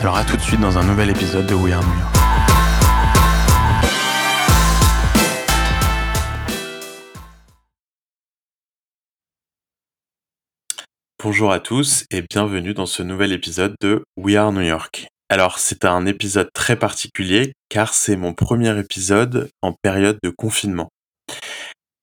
Alors à tout de suite dans un nouvel épisode de We Are New York. Bonjour à tous et bienvenue dans ce nouvel épisode de We Are New York. Alors c'est un épisode très particulier car c'est mon premier épisode en période de confinement.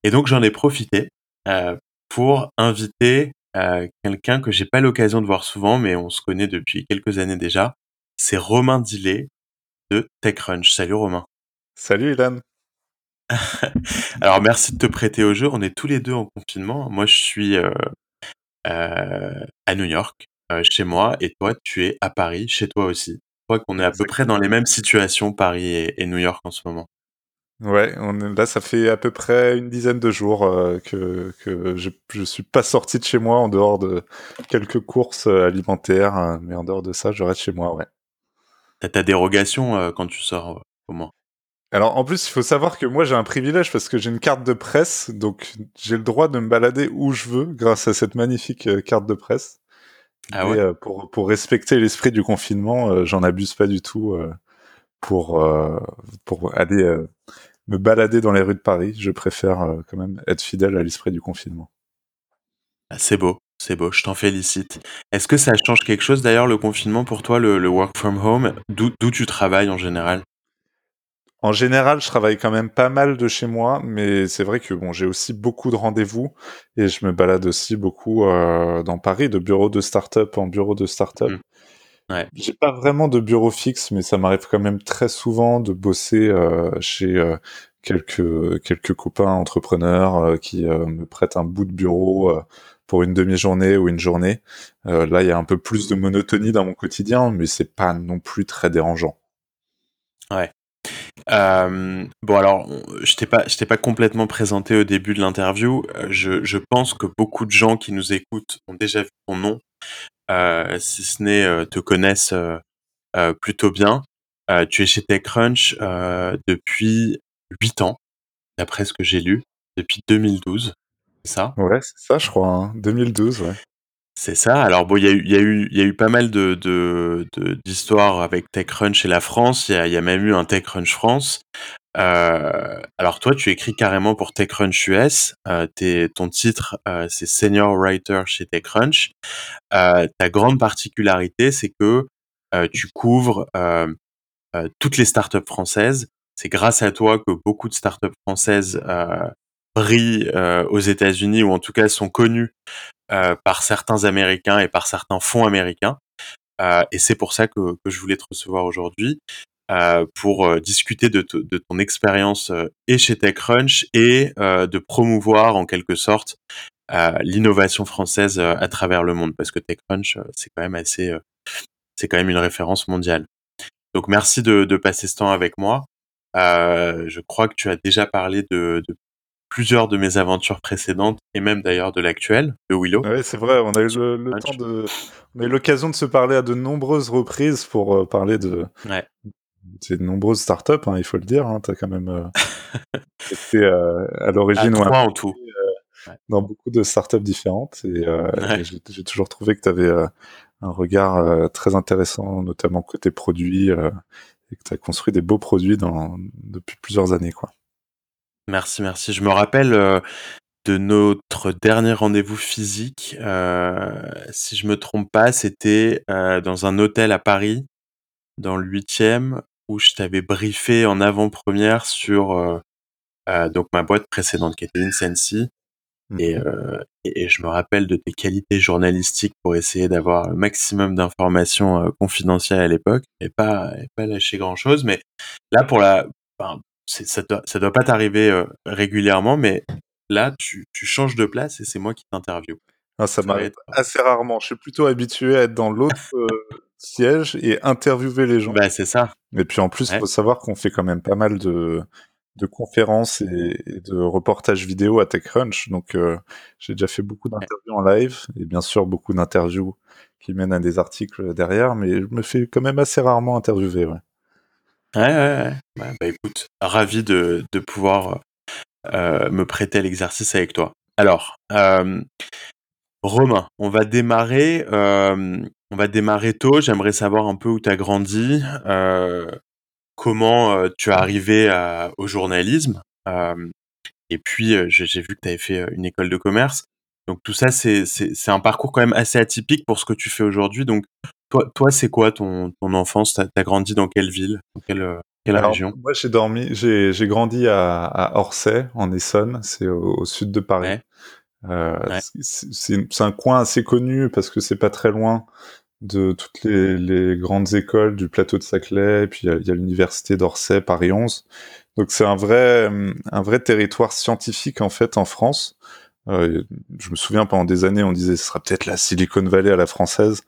Et donc j'en ai profité euh, pour inviter euh, quelqu'un que j'ai pas l'occasion de voir souvent, mais on se connaît depuis quelques années déjà, c'est Romain Dillet de TechCrunch. Salut Romain. Salut Ilan. Alors merci de te prêter au jeu. On est tous les deux en confinement. Moi je suis euh, euh, à New York, euh, chez moi, et toi tu es à Paris, chez toi aussi. Je crois qu'on est à peu près dans les mêmes situations, Paris et, New York en ce moment. Ouais, on là ça fait à peu près une dizaine de jours que, que je, je suis pas sorti de chez moi en dehors de quelques courses alimentaires, mais en dehors de ça, je reste chez moi, ouais. T'as ta dérogation euh, quand tu sors comment Alors en plus, il faut savoir que moi j'ai un privilège parce que j'ai une carte de presse, donc j'ai le droit de me balader où je veux grâce à cette magnifique euh, carte de presse. Ah ouais. Euh, pour, pour respecter l'esprit du confinement, j'en abuse pas du tout pour, pour aller me balader dans les rues de Paris. Je préfère quand même être fidèle à l'esprit du confinement. Ah, c'est beau. C'est beau, je t'en félicite. Est-ce que ça change quelque chose d'ailleurs le confinement pour toi, le, work from home? D'où tu travailles en général? En général, je travaille quand même pas mal de chez moi, mais c'est vrai que bon, j'ai aussi beaucoup de rendez-vous et je me balade aussi beaucoup euh, dans Paris, de bureau de start-up en bureau de start-up. Mmh. Ouais. J'ai pas vraiment de bureau fixe, mais ça m'arrive quand même très souvent de bosser euh, chez euh, quelques quelques copains entrepreneurs qui me prêtent un bout de bureau pour une demi-journée ou une journée. Euh, là, il y a un peu plus de monotonie dans mon quotidien, mais c'est pas non plus très dérangeant. Ouais. Euh, bon alors, je t'ai pas, je t'ai pas complètement présenté au début de l'interview. Euh, je, pense que beaucoup de gens qui nous écoutent ont déjà vu ton nom, si ce n'est te connaissent plutôt bien. tu es chez TechCrunch depuis 8 ans, d'après ce que j'ai lu, depuis 2012 ça? Ouais, c'est ça, je crois. 2012, hein. ouais. C'est ça. Alors bon, il y a eu, y y a eu pas mal de, d'histoires avec TechCrunch et la France. Il y a, y a, même eu un TechCrunch France. Euh, alors toi, tu écris carrément pour TechCrunch US. Euh, ton titre, euh, c'est Senior Writer chez TechCrunch. Euh, ta grande particularité, c'est que tu couvres toutes les startups françaises. C'est grâce à toi que beaucoup de startups françaises euh, aux États-Unis ou en tout cas sont connus euh, par certains Américains et par certains fonds américains. Euh, et c'est pour ça que, je voulais te recevoir aujourd'hui pour discuter de, ton expérience et chez TechCrunch et de promouvoir en quelque sorte l'innovation française à travers le monde parce que TechCrunch c'est quand même assez c'est quand même une référence mondiale. Donc merci de, passer ce temps avec moi. Je crois que tu as déjà parlé de plusieurs de mes aventures précédentes et même d'ailleurs de l'actuelle, de Willow. Oui, c'est vrai, on a eu le, temps de, on a eu l'occasion de se parler à de nombreuses reprises pour euh, parler de, ouais. de nombreuses startups, hein, il faut le dire. Hein, tu as quand même euh, été euh, à l'origine ou en tout. Euh, dans beaucoup de startups différentes et, ouais. j'ai toujours trouvé que tu avais un regard très intéressant, notamment côté produit, et que tu as construit des beaux produits dans, depuis plusieurs années. quoi. Merci, merci. Je me rappelle euh, de notre dernier rendez-vous physique. Euh, si je me trompe pas, c'était euh, dans un hôtel à Paris, dans le huitième, où je t'avais briefé en avant-première sur donc ma boîte précédente qui était Insensi. Mmh. Et, et, je me rappelle de tes qualités journalistiques pour essayer d'avoir le maximum d'informations confidentielles à l'époque et pas et pas lâcher grand chose. Mais là, pour la, ça doit, ça doit pas t'arriver régulièrement, mais là, tu, tu changes de place et c'est moi qui t'interview. Ah, ça, m'arrive assez rarement. Je suis plutôt habitué à être dans l'autre euh, siège et interviewer les gens. Bah, c'est ça. Et puis en plus, il faut savoir qu'on fait quand même pas mal de, de conférences et, de reportages vidéo à TechCrunch. Donc euh, j'ai déjà fait beaucoup d'interviews en live et bien sûr beaucoup d'interviews qui mènent à des articles derrière, mais je me fais quand même assez rarement interviewer. Ouais, ouais, ouais. bah écoute, ravi de, de pouvoir euh, me prêter l'exercice avec toi. Alors, euh, Romain, on va démarrer, euh, on va démarrer tôt. J'aimerais savoir un peu où tu as grandi, comment tu es arrivé au journalisme. et puis, j'ai vu que tu avais fait une école de commerce. Donc tout ça, c'est un parcours quand même assez atypique pour ce que tu fais aujourd'hui. Donc toi, toi c'est quoi ton, ton enfance? Tu as, grandi dans quelle ville? Dans quelle, quelle région? Moi, j'ai dormi, j'ai grandi à, à, Orsay, en Essonne, c'est au, sud de Paris. Euh, c'est un coin assez connu parce que c'est pas très loin de toutes les, les, grandes écoles du plateau de Saclay, et puis il y a, l'université d'Orsay, Paris 11. Donc c'est un vrai, un vrai territoire scientifique en fait en France. Euh, je me souviens pendant des années on disait ce sera peut-être la Silicon Valley à la française.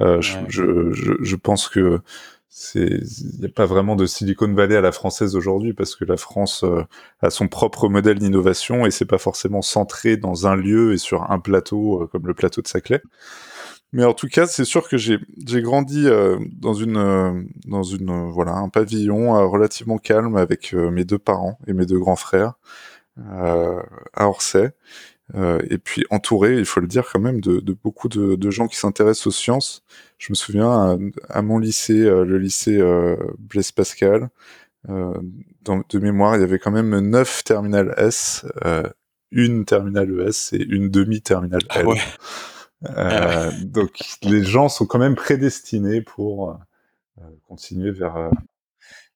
Euh, je, je, je, pense que c'est il n'y a pas vraiment de Silicon Valley à la française aujourd'hui parce que la France euh, a son propre modèle d'innovation et c'est pas forcément centré dans un lieu et sur un plateau euh, comme le plateau de Saclay. Mais en tout cas, c'est sûr que j'ai j'ai grandi dans une dans une voilà un pavillon relativement calme avec mes deux parents et mes deux grands frères à Orsay. Euh, et puis entouré, il faut le dire quand même, de, de beaucoup de, de, gens qui s'intéressent aux sciences. Je me souviens à, mon lycée, euh, le lycée euh, Blaise Pascal, euh, dans, de mémoire, il y avait quand même neuf terminales S, une terminale ES et une demi-terminale ah L. ouais. Ah donc les gens sont quand même prédestinés pour continuer vers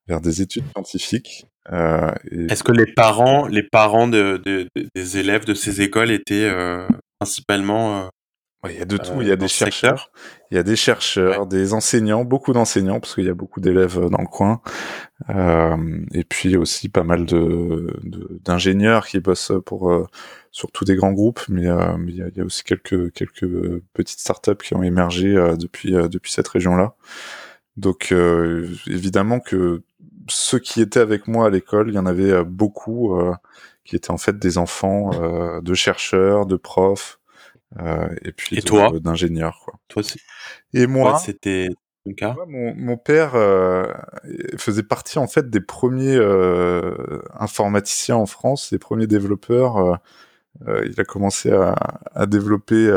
vers des études scientifiques. Euh, Est-ce que les parents, les parents de, de, des élèves de ces écoles étaient euh, principalement euh, il y a de tout. il y a des chercheurs, il y a des chercheurs, des enseignants, beaucoup d'enseignants parce qu'il y a beaucoup d'élèves dans le coin, et puis aussi pas mal de d'ingénieurs qui bossent pour surtout des grands groupes, mais, il, y y a, aussi quelques quelques petites startups qui ont émergé depuis depuis cette région-là. Donc évidemment que ceux qui étaient avec moi à l'école, il y en avait euh, beaucoup euh, qui étaient en fait des enfants euh, de chercheurs, de profs, et puis d'ingénieurs. Quoi. Toi, et moi, c'était mon, mon, père faisait partie en fait des premiers informaticiens en France, des premiers développeurs. il a commencé à, à développer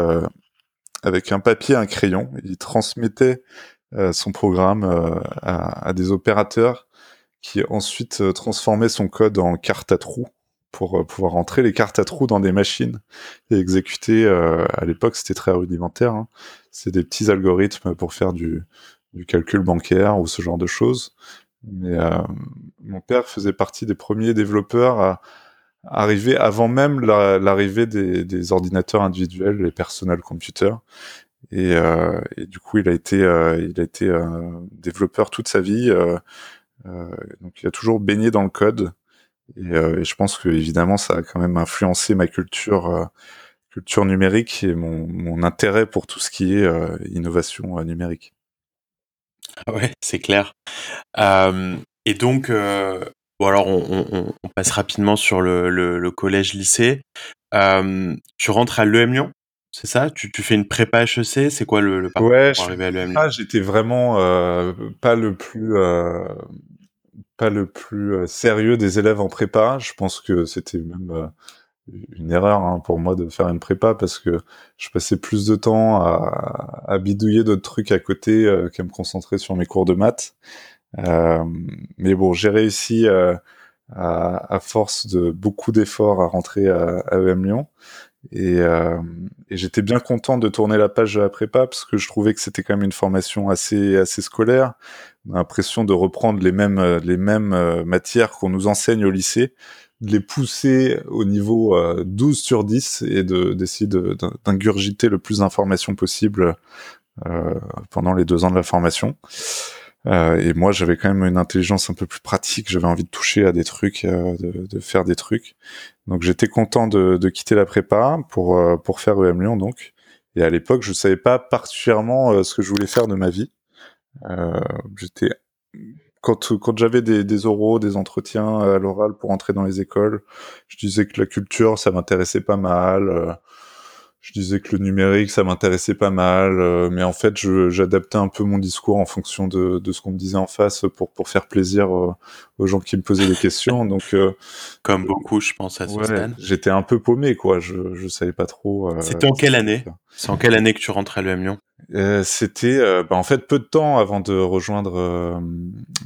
avec un papier, un crayon. Il transmettait son programme à, à, des opérateurs qui ensuite euh, transformait son code en carte à trous pour euh, pouvoir rentrer les cartes à trous dans des machines et exécuter. Euh, à l'époque, c'était très rudimentaire. Hein. C'est des petits algorithmes pour faire du, calcul bancaire ou ce genre de choses. Mais mon père faisait partie des premiers développeurs à arriver avant même l'arrivée des, des, ordinateurs individuels, les personal computers. Et, et, du coup, il a été, il a été développeur toute sa vie. Euh, donc il a toujours baigné dans le code. Et, euh, et, je pense que évidemment ça a quand même influencé ma culture euh, culture numérique et mon, mon, intérêt pour tout ce qui est innovation numérique. Ah ouais, c'est clair. Euh, et donc, euh, bon alors on, on, on, passe rapidement sur le, le, le collège-lycée. Euh, tu rentres à l'EM Lyon, c'est ça? Tu, tu, fais une prépa HEC C'est quoi le, le parcours pour arriver à l'EM Lyon? J'étais vraiment pas le plus pas le plus euh, sérieux des élèves en prépa. Je pense que c'était même euh, une erreur hein, pour moi de faire une prépa parce que je passais plus de temps à, bidouiller d'autres trucs à côté euh, qu'à me concentrer sur mes cours de maths. Mais bon, j'ai réussi à, à, force de beaucoup d'efforts à rentrer à, à EM Lyon. Et, euh, et j'étais bien content de tourner la page de la prépa parce que je trouvais que c'était quand même une formation assez assez scolaire. On a l'impression de reprendre les mêmes les mêmes euh, matières qu'on nous enseigne au lycée, de les pousser au niveau 12 sur 10 et de d'essayer d'ingurgiter le plus d'informations possible euh, pendant les deux ans de la formation. Euh, et moi, j'avais quand même une intelligence un peu plus pratique. J'avais envie de toucher à des trucs, euh, de, de, faire des trucs. Donc, j'étais content de, de, quitter la prépa pour euh, pour faire EM Lyon. Donc, et à l'époque, je savais pas particulièrement euh, ce que je voulais faire de ma vie. j'étais quand quand j'avais des, des oraux, des entretiens à l'oral pour entrer dans les écoles, je disais que la culture, ça m'intéressait pas mal je disais que le numérique, ça m'intéressait pas mal, euh, mais en fait, j'adaptais un peu mon discours en fonction de, de ce qu'on me disait en face pour pour faire plaisir euh, aux gens qui me posaient des questions. Donc, euh, comme beaucoup, je pense à ce ouais, J'étais un peu paumé, quoi. Je je savais pas trop. C'était en quelle année C'est en quelle année que tu rentrais à l'EM Lyon? C'était bah, en fait peu de temps avant de rejoindre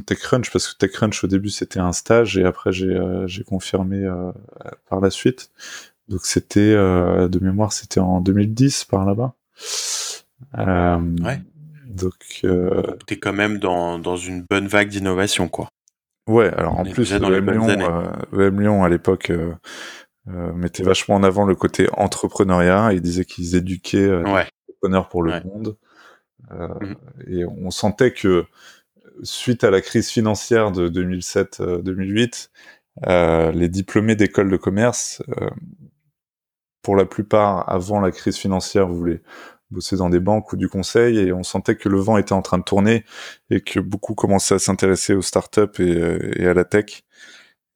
TechCrunch parce que TechCrunch au début c'était un stage et après j'ai j'ai confirmé par la suite. Donc c'était euh, de mémoire, c'était en 2010 par là-bas. Euh, ouais. Donc, euh... t'es quand même dans, dans une bonne vague d'innovation, quoi. Ouais. Alors en plus, EM Lyon, Lyon à l'époque mettait vachement en avant le côté entrepreneuriat. Ils disaient qu'ils éduquaient ouais. les entrepreneurs pour le ouais. monde. Mmh. Et on sentait que suite à la crise financière de 2007-2008, les diplômés d'écoles de commerce pour la plupart, avant la crise financière, voulaient bosser dans des banques ou du conseil et on sentait que le vent était en train de tourner et que beaucoup commençaient à s'intéresser aux startups et, et à la tech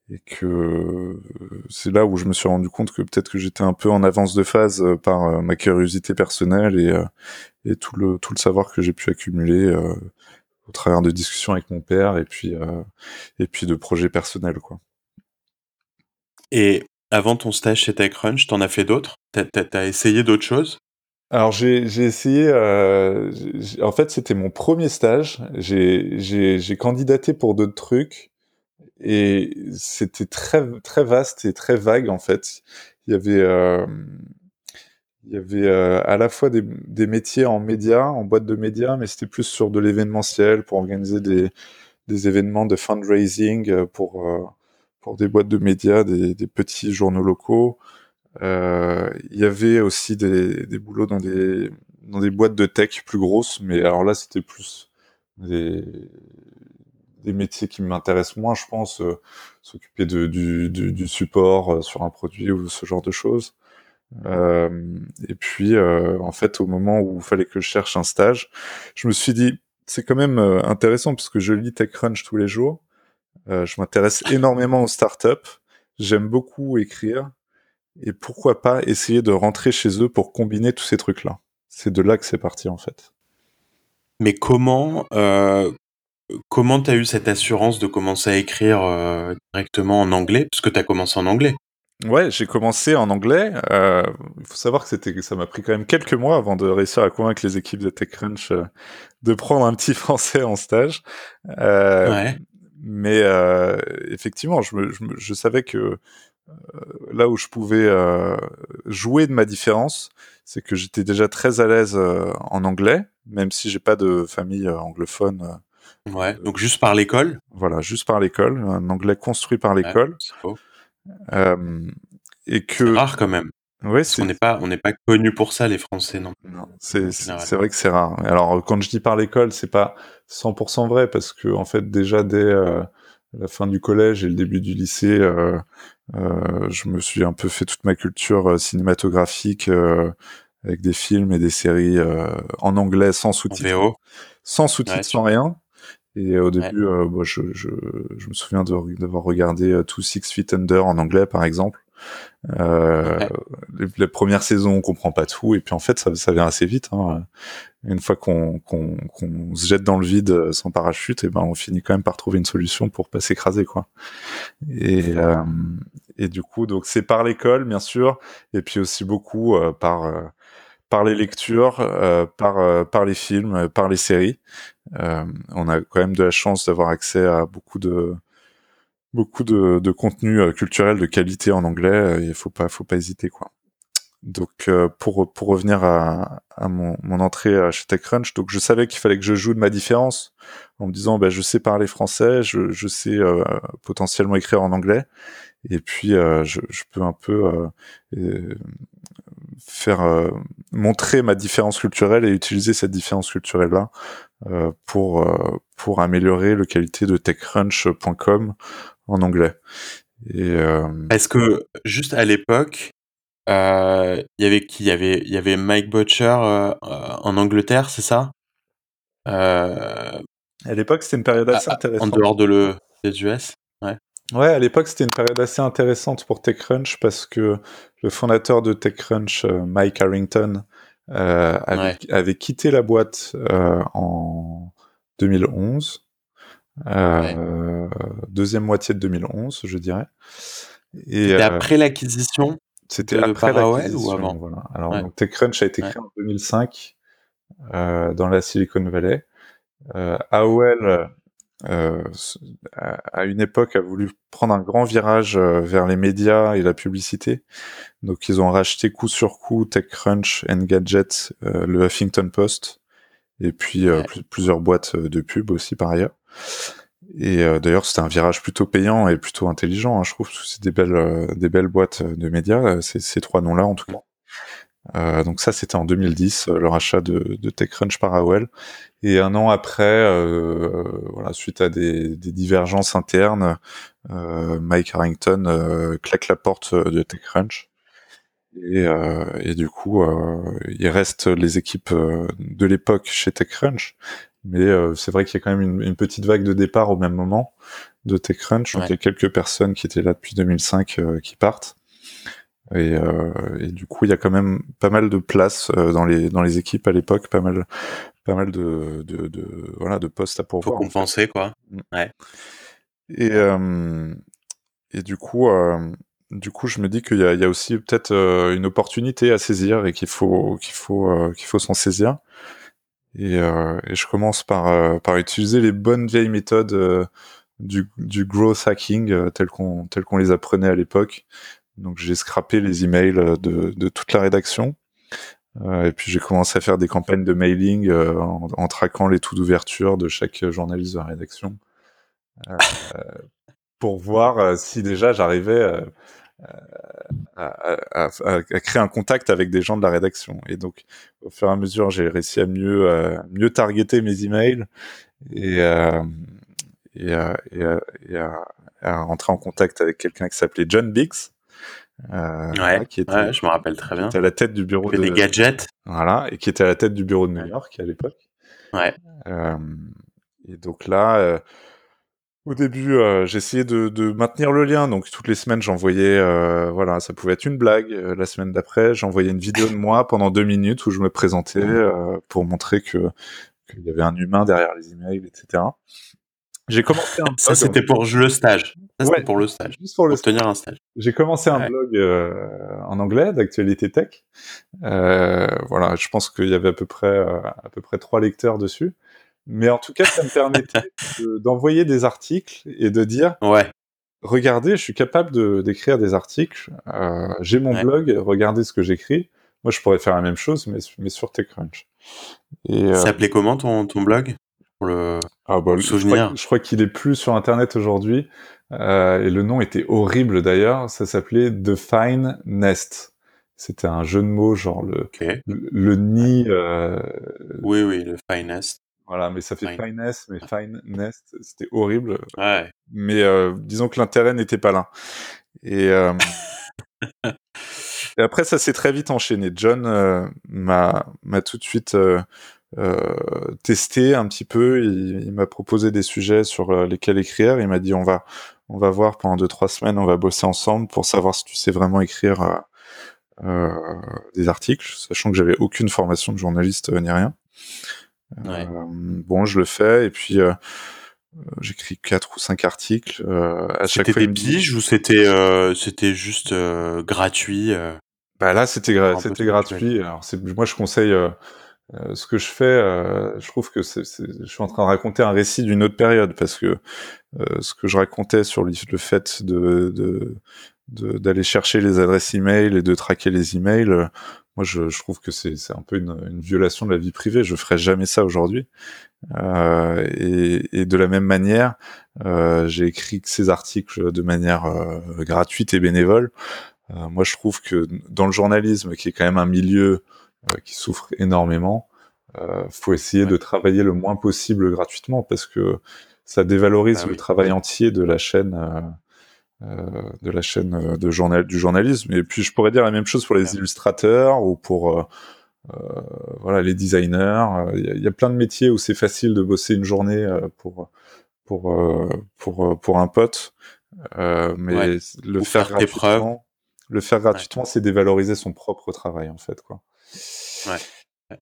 et que c'est là où je me suis rendu compte que peut-être que j'étais un peu en avance de phase euh, par euh, ma curiosité personnelle et, euh, et tout le tout le savoir que j'ai pu accumuler au travers de discussions avec mon père et puis et puis de projets personnels quoi. Et avant ton stage chez TechCrunch, t'en as fait d'autres? T'as as, essayé d'autres choses? Alors j'ai essayé, euh, en fait c'était mon premier stage, j'ai candidaté pour d'autres trucs et c'était très très vaste et très vague en fait. Il y avait euh, il y avait euh, à la fois des, des, métiers en médias, en boîte de médias, mais c'était plus sur de l'événementiel pour organiser des, des événements de fundraising pour pour des boîtes de médias, des, des petits journaux locaux. Euh, il y avait aussi des, des boulots dans des dans des boîtes de tech plus grosses, mais alors là c'était plus des des métiers qui m'intéressent moins, je pense, euh, s'occuper de, du, du, support euh, sur un produit ou ce genre de choses. Euh, et puis, euh, en fait, au moment où il fallait que je cherche un stage, je me suis dit, c'est quand même euh, intéressant parce que je lis TechCrunch tous les jours. Euh, je m'intéresse énormément aux startups. J'aime beaucoup écrire. Et pourquoi pas essayer de rentrer chez eux pour combiner tous ces trucs-là. C'est de là que c'est parti en fait. Mais comment euh, comment t'as eu cette assurance de commencer à écrire euh, directement en anglais? Parce que t'as commencé en anglais. Ouais, j'ai commencé en anglais. Euh, il faut savoir que c'était, ça m'a pris quand même quelques mois avant de réussir à convaincre les équipes de TechCrunch euh, de prendre un petit français en stage. Euh, ouais mais euh, effectivement, je, me, je, me, je, savais que euh, là où je pouvais euh, jouer de ma différence, c'est que j'étais déjà très à l'aise euh, en anglais, même si j'ai pas de famille anglophone. ouais, donc juste par l'école? Voilà, juste par l'école, un anglais construit par l'école. Ouais, et que c'est rare quand même. Oui, on n'est pas on n'est pas connu pour ça les Français non? non c'est c'est vrai que c'est rare. Alors quand je dis par l'école, c'est pas 100% vrai parce que en fait déjà dès euh, la fin du collège et le début du lycée, euh, euh, je me suis un peu fait toute ma culture euh, cinématographique euh, avec des films et des séries en anglais sans sous-titres, sans sous-titres, ouais, sans rien. Et au début, ouais. bah, je, je, je, me souviens d'avoir regardé Two Six Feet Under en anglais, par exemple. Euh, ouais. les, les, premières saisons, on comprend pas tout, et puis en fait, ça, ça vient assez vite. Hein. Une fois qu'on se jette dans le vide euh, sans parachute, et ben on finit quand même par trouver une solution pour pas s'écraser, quoi. Et euh, et du coup, donc c'est par l'école, bien sûr, et puis aussi beaucoup euh, par euh, par les lectures, euh, par par les films, par les séries. on a quand même de la chance d'avoir accès à beaucoup de beaucoup de, de contenu euh, culturel de qualité en anglais. Euh, il faut pas, faut pas hésiter quoi. Donc pour pour revenir à, à mon, mon entrée chez TechCrunch, donc je savais qu'il fallait que je joue de ma différence en me disant ben je sais parler français, je, je sais potentiellement écrire en anglais et puis je, je, peux un peu faire montrer ma différence culturelle et utiliser cette différence culturelle là pour pour améliorer le qualité de techcrunch.com en anglais. Et est-ce que juste à l'époque euh, il y avait qui? Il y avait il y avait Mike Butcher, euh, euh, en Angleterre, c'est ça? À l'époque, c'était une période assez intéressante. en dehors de le des US? Ouais. Ouais, à l'époque, c'était une période assez intéressante pour TechCrunch parce que le fondateur de TechCrunch, Mike Harrington, avait quitté la boîte, en 2011. deuxième moitié de 2011, je dirais et après l'acquisition? C'était après l'acquisition, ou avant voilà. Alors TechCrunch a été créé en 2005 euh, dans la Silicon Valley. Euh, AOL euh, à une époque a voulu prendre un grand virage euh, vers les médias et la publicité. Donc ils ont racheté coup sur coup TechCrunch, Engadget, euh, le Huffington Post et puis euh, plusieurs boîtes de pub aussi par ailleurs. Et euh, d'ailleurs, c'était un virage plutôt payant et plutôt intelligent, hein, je trouve. C'est des belles, euh, des belles boîtes de médias, euh, ces, ces trois noms-là en tout cas. Euh, donc ça, c'était en 2010, le rachat de, de TechCrunch par AOL. Et un an après, voilà, suite à des, des divergences internes, Mike Harrington claque la porte de TechCrunch. Et, et du coup, il reste les équipes de l'époque chez TechCrunch, mais euh, c'est vrai qu'il y a quand même une, une, petite vague de départ au même moment de TechCrunch. Donc il y a quelques personnes qui étaient là depuis 2005 euh, qui partent. Et, euh, et, du coup, il y a quand même pas mal de place dans les dans les équipes à l'époque, pas mal pas mal de, de, de, voilà de postes à pourvoir. Faut compenser quoi. Mm. Ouais. Et et du coup du coup, je me dis qu'il y, y a, aussi peut-être une opportunité à saisir et qu'il faut qu'il faut qu'il faut s'en saisir. Et, euh, et, je commence par, euh, par utiliser les bonnes vieilles méthodes euh, du, du growth hacking euh, telles qu'on telles qu'on les apprenait à l'époque. Donc j'ai scrappé les emails de, de toute la rédaction. et puis j'ai commencé à faire des campagnes de mailing en, en, traquant les taux d'ouverture de chaque journaliste de la rédaction. pour voir si déjà j'arrivais à, à, à, créer un contact avec des gens de la rédaction. Et donc, au fur et à mesure, j'ai réussi à mieux, euh, mieux targeter mes emails et, euh, et, et, à, rentrer en contact avec quelqu'un qui s'appelait John Biggs. Euh, ouais, qui était, je me rappelle très bien. Qui était à la tête du bureau de des gadgets. Voilà, et qui était à la tête du bureau de New York à l'époque. Ouais. Et donc là, au début, euh, j'essayais de, de, maintenir le lien, donc toutes les semaines j'envoyais, euh, voilà, ça pouvait être une blague. Euh, la semaine d'après, j'envoyais une vidéo de moi pendant deux minutes où je me présentais euh, pour montrer que qu'il y avait un humain derrière les emails, etc. J'ai commencé un blog. Ça c'était pour le stage. Ça c'était pour le stage. Juste pour, le tenir un stage. J'ai commencé un blog en anglais d'actualité tech. voilà, je pense qu'il y avait à peu près à peu près trois lecteurs dessus. Mais en tout cas, ça me permettait d'envoyer des articles et de dire ouais. regardez, je suis capable d'écrire des articles, euh, j'ai mon blog, regardez ce que j'écris. Moi, je pourrais faire la même chose, mais, mais sur TechCrunch. Et, euh, ça s'appelait comment ton, ton blog? Pour le, ah, bah, souvenir Je crois, qu'il est plus sur Internet aujourd'hui. Euh, et le nom était horrible d'ailleurs. Ça s'appelait The Fine Nest. C'était un jeu de mots, genre le, le, le, nid. Euh... Oui, oui, le Finest. Voilà, mais ça fait fine. finesse, mais fine nest, c'était horrible. Ouais. Mais euh, disons que l'intérêt n'était pas là. Et, euh... et, après, ça s'est très vite enchaîné. John euh, m'a m'a tout de suite euh, euh, testé un petit peu. Il, il m'a proposé des sujets sur lesquels écrire. Il m'a dit on va on va voir pendant deux trois semaines, on va bosser ensemble pour savoir si tu sais vraiment écrire des articles, sachant que j'avais aucune formation de journaliste ni rien. Ouais. Euh, bon, je le fais et puis euh, j'écris quatre ou cinq articles euh, à chaque fois. C'était des piges ou c'était euh, c'était juste euh, gratuit Bah là, c'était gra c'était gratuit. Alors c'est moi je conseille ce que je fais. je trouve que c'est je suis en train de raconter un récit d'une autre période parce que ce que je racontais sur le fait de, de d'aller chercher les adresses email et de traquer les emails. Moi, je, je trouve que c'est un peu une, une, violation de la vie privée. Je ferais jamais ça aujourd'hui. Euh, et, et, de la même manière, euh, j'ai écrit ces articles de manière euh, gratuite et bénévole. Euh, moi, je trouve que dans le journalisme, qui est quand même un milieu euh, qui souffre énormément, faut essayer de travailler le moins possible gratuitement parce que ça dévalorise bah le travail entier de la chaîne euh, de la chaîne euh, de journal du journalisme. Et puis je pourrais dire la même chose pour les illustrateurs ou pour euh, voilà les designers. Il y, a plein de métiers où c'est facile de bosser une journée pour pour pour pour un pote, mais le faire, gratuitement, le faire gratuitement, c'est dévaloriser son propre travail en fait quoi. Ouais.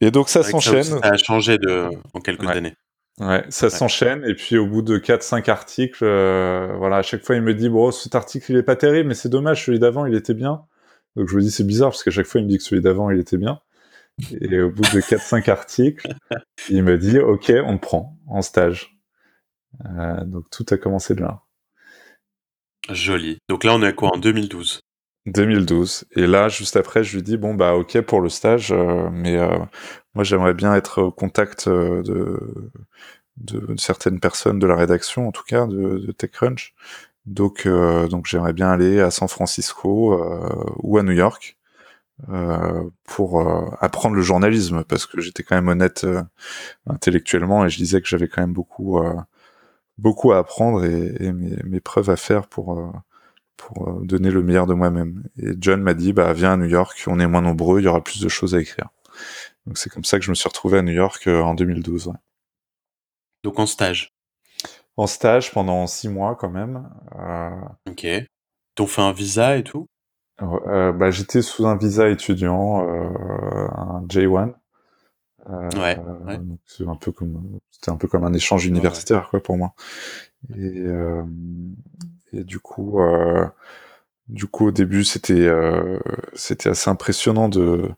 Et donc ça s'enchaîne. Ça, a changé de en quelques années. Ouais, ça s'enchaîne et puis au bout de 4-5 articles, euh, voilà, à chaque fois il me dit bon cet article il est pas terrible mais c'est dommage celui d'avant il était bien. Donc je me dis c'est bizarre parce qu'à chaque fois il me dit que celui d'avant il était bien. Et au bout de 4-5 articles, il me dit ok on me prend en stage. Euh, donc tout a commencé de là. Joli. Donc là on est à quoi en 2012 2012. Et là, juste après, je lui dis bon bah ok pour le stage, euh, mais euh, moi j'aimerais bien être au contact euh, de, de, certaines personnes de la rédaction, en tout cas de, de TechCrunch. Donc donc j'aimerais bien aller à San Francisco ou à New York pour apprendre le journalisme parce que j'étais quand même honnête intellectuellement et je disais que j'avais quand même beaucoup beaucoup à apprendre et, et mes, mes, preuves à faire pour pour euh, donner le meilleur de moi-même. Et John m'a dit, bah, viens à New York, on est moins nombreux, il y aura plus de choses à écrire. Donc c'est comme ça que je me suis retrouvé à New York euh, en 2012. Donc en stage En stage pendant six mois quand même. Euh... Ok. T'ont fait un visa et tout? Euh, bah, J'étais sous un visa étudiant, euh, un J1. ouais. C'est un peu comme c'était un peu comme un échange universitaire quoi pour moi. Et, et du coup, du coup, au début, c'était euh, c'était assez impressionnant de,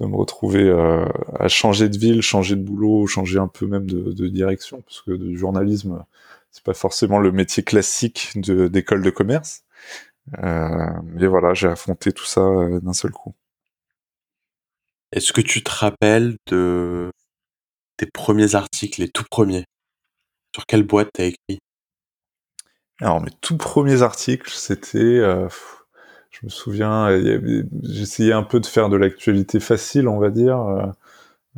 de me retrouver euh, à changer de ville, changer de boulot, changer un peu même de, de direction, parce que du journalisme, c'est pas forcément le métier classique d'école de, commerce. Euh, mais voilà, j'ai affronté tout ça euh, d'un seul coup. Est-ce que tu te rappelles de tes premiers articles, les tout premiers? Sur quelle boîte t'as écrit? Alors mes tout premiers articles, c'était, euh, je me souviens, j'essayais un peu de faire de l'actualité facile, on va dire. Euh,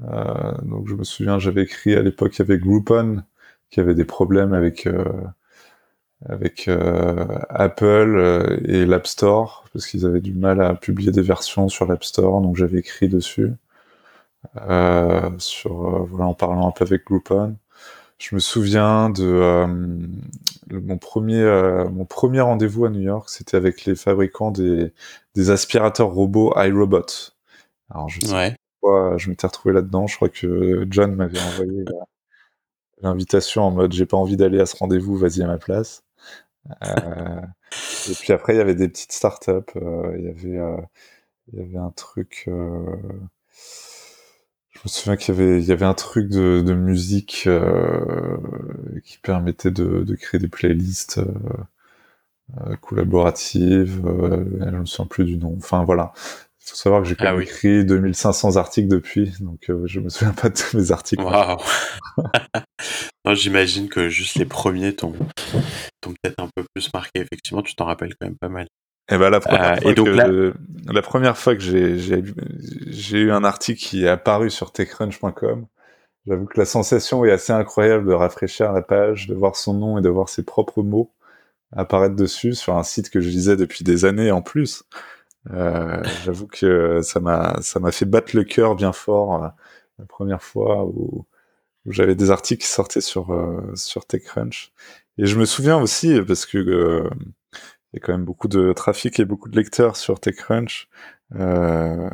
euh, donc je me souviens, j'avais écrit à l'époque, il y avait Groupon qui avait des problèmes avec avec Apple et l'App Store parce qu'ils avaient du mal à publier des versions sur l'App Store, donc j'avais écrit dessus. sur voilà en parlant un peu avec Groupon. Je me souviens de euh, mon premier euh, mon premier rendez-vous à New York, c'était avec les fabricants des, des aspirateurs robots iRobot. Alors je sais pas pourquoi je m'étais retrouvé là-dedans. Je crois que John m'avait envoyé l'invitation en mode j'ai pas envie d'aller à ce rendez-vous, vas-y à ma place. Euh, et puis après il y avait des petites startups. Euh, il y avait il y avait un truc je me souviens qu'il y avait, il y avait un truc de, de musique euh, qui permettait de, de, créer des playlists euh, euh collaboratives. Je me souviens plus du nom. Enfin voilà. Il faut savoir que j'ai quand ah même écrit 2500 articles depuis, donc je me souviens pas de tous mes articles. Wow. J'imagine que juste les premiers t'ont peut-être un peu plus marqué. Effectivement, tu t'en rappelles quand même pas mal. Et eh ben la première euh, fois que la première fois que j'ai j'ai eu un article qui est apparu sur techcrunch.com, j'avoue que la sensation est assez incroyable de rafraîchir la page, de voir son nom et de voir ses propres mots apparaître dessus sur un site que je lisais depuis des années en plus. Euh, j'avoue que ça m'a ça m'a fait battre le cœur bien fort euh, la première fois où, où j'avais des articles qui sortaient sur euh, sur TechCrunch. Et je me souviens aussi parce que euh, y a quand même beaucoup de trafic et beaucoup de lecteurs sur TechCrunch. Euh,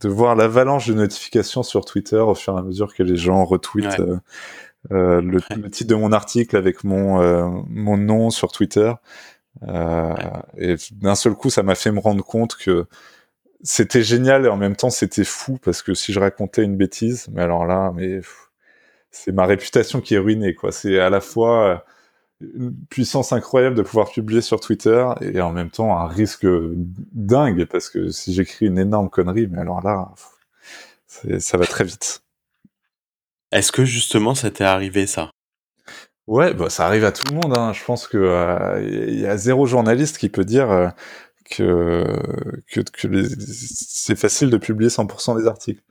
de voir l'avalanche de notifications sur Twitter au fur et à mesure que les gens retweetent euh, euh, le, le, titre de mon article avec mon euh, mon nom sur Twitter. Et d'un seul coup, ça m'a fait me rendre compte que c'était génial et en même temps c'était fou parce que si je racontais une bêtise, mais alors là, mais c'est ma réputation qui est ruinée quoi. C'est à la fois une puissance incroyable de pouvoir publier sur Twitter et en même temps un risque dingue parce que si j'écris une énorme connerie, mais alors là, ça va très vite. Est-ce que justement ça t'est arrivé ça? Ouais, bah, ça arrive à tout le monde. Hein. Je pense que il y a zéro journaliste qui peut dire que que, que c'est facile de publier 100% des articles.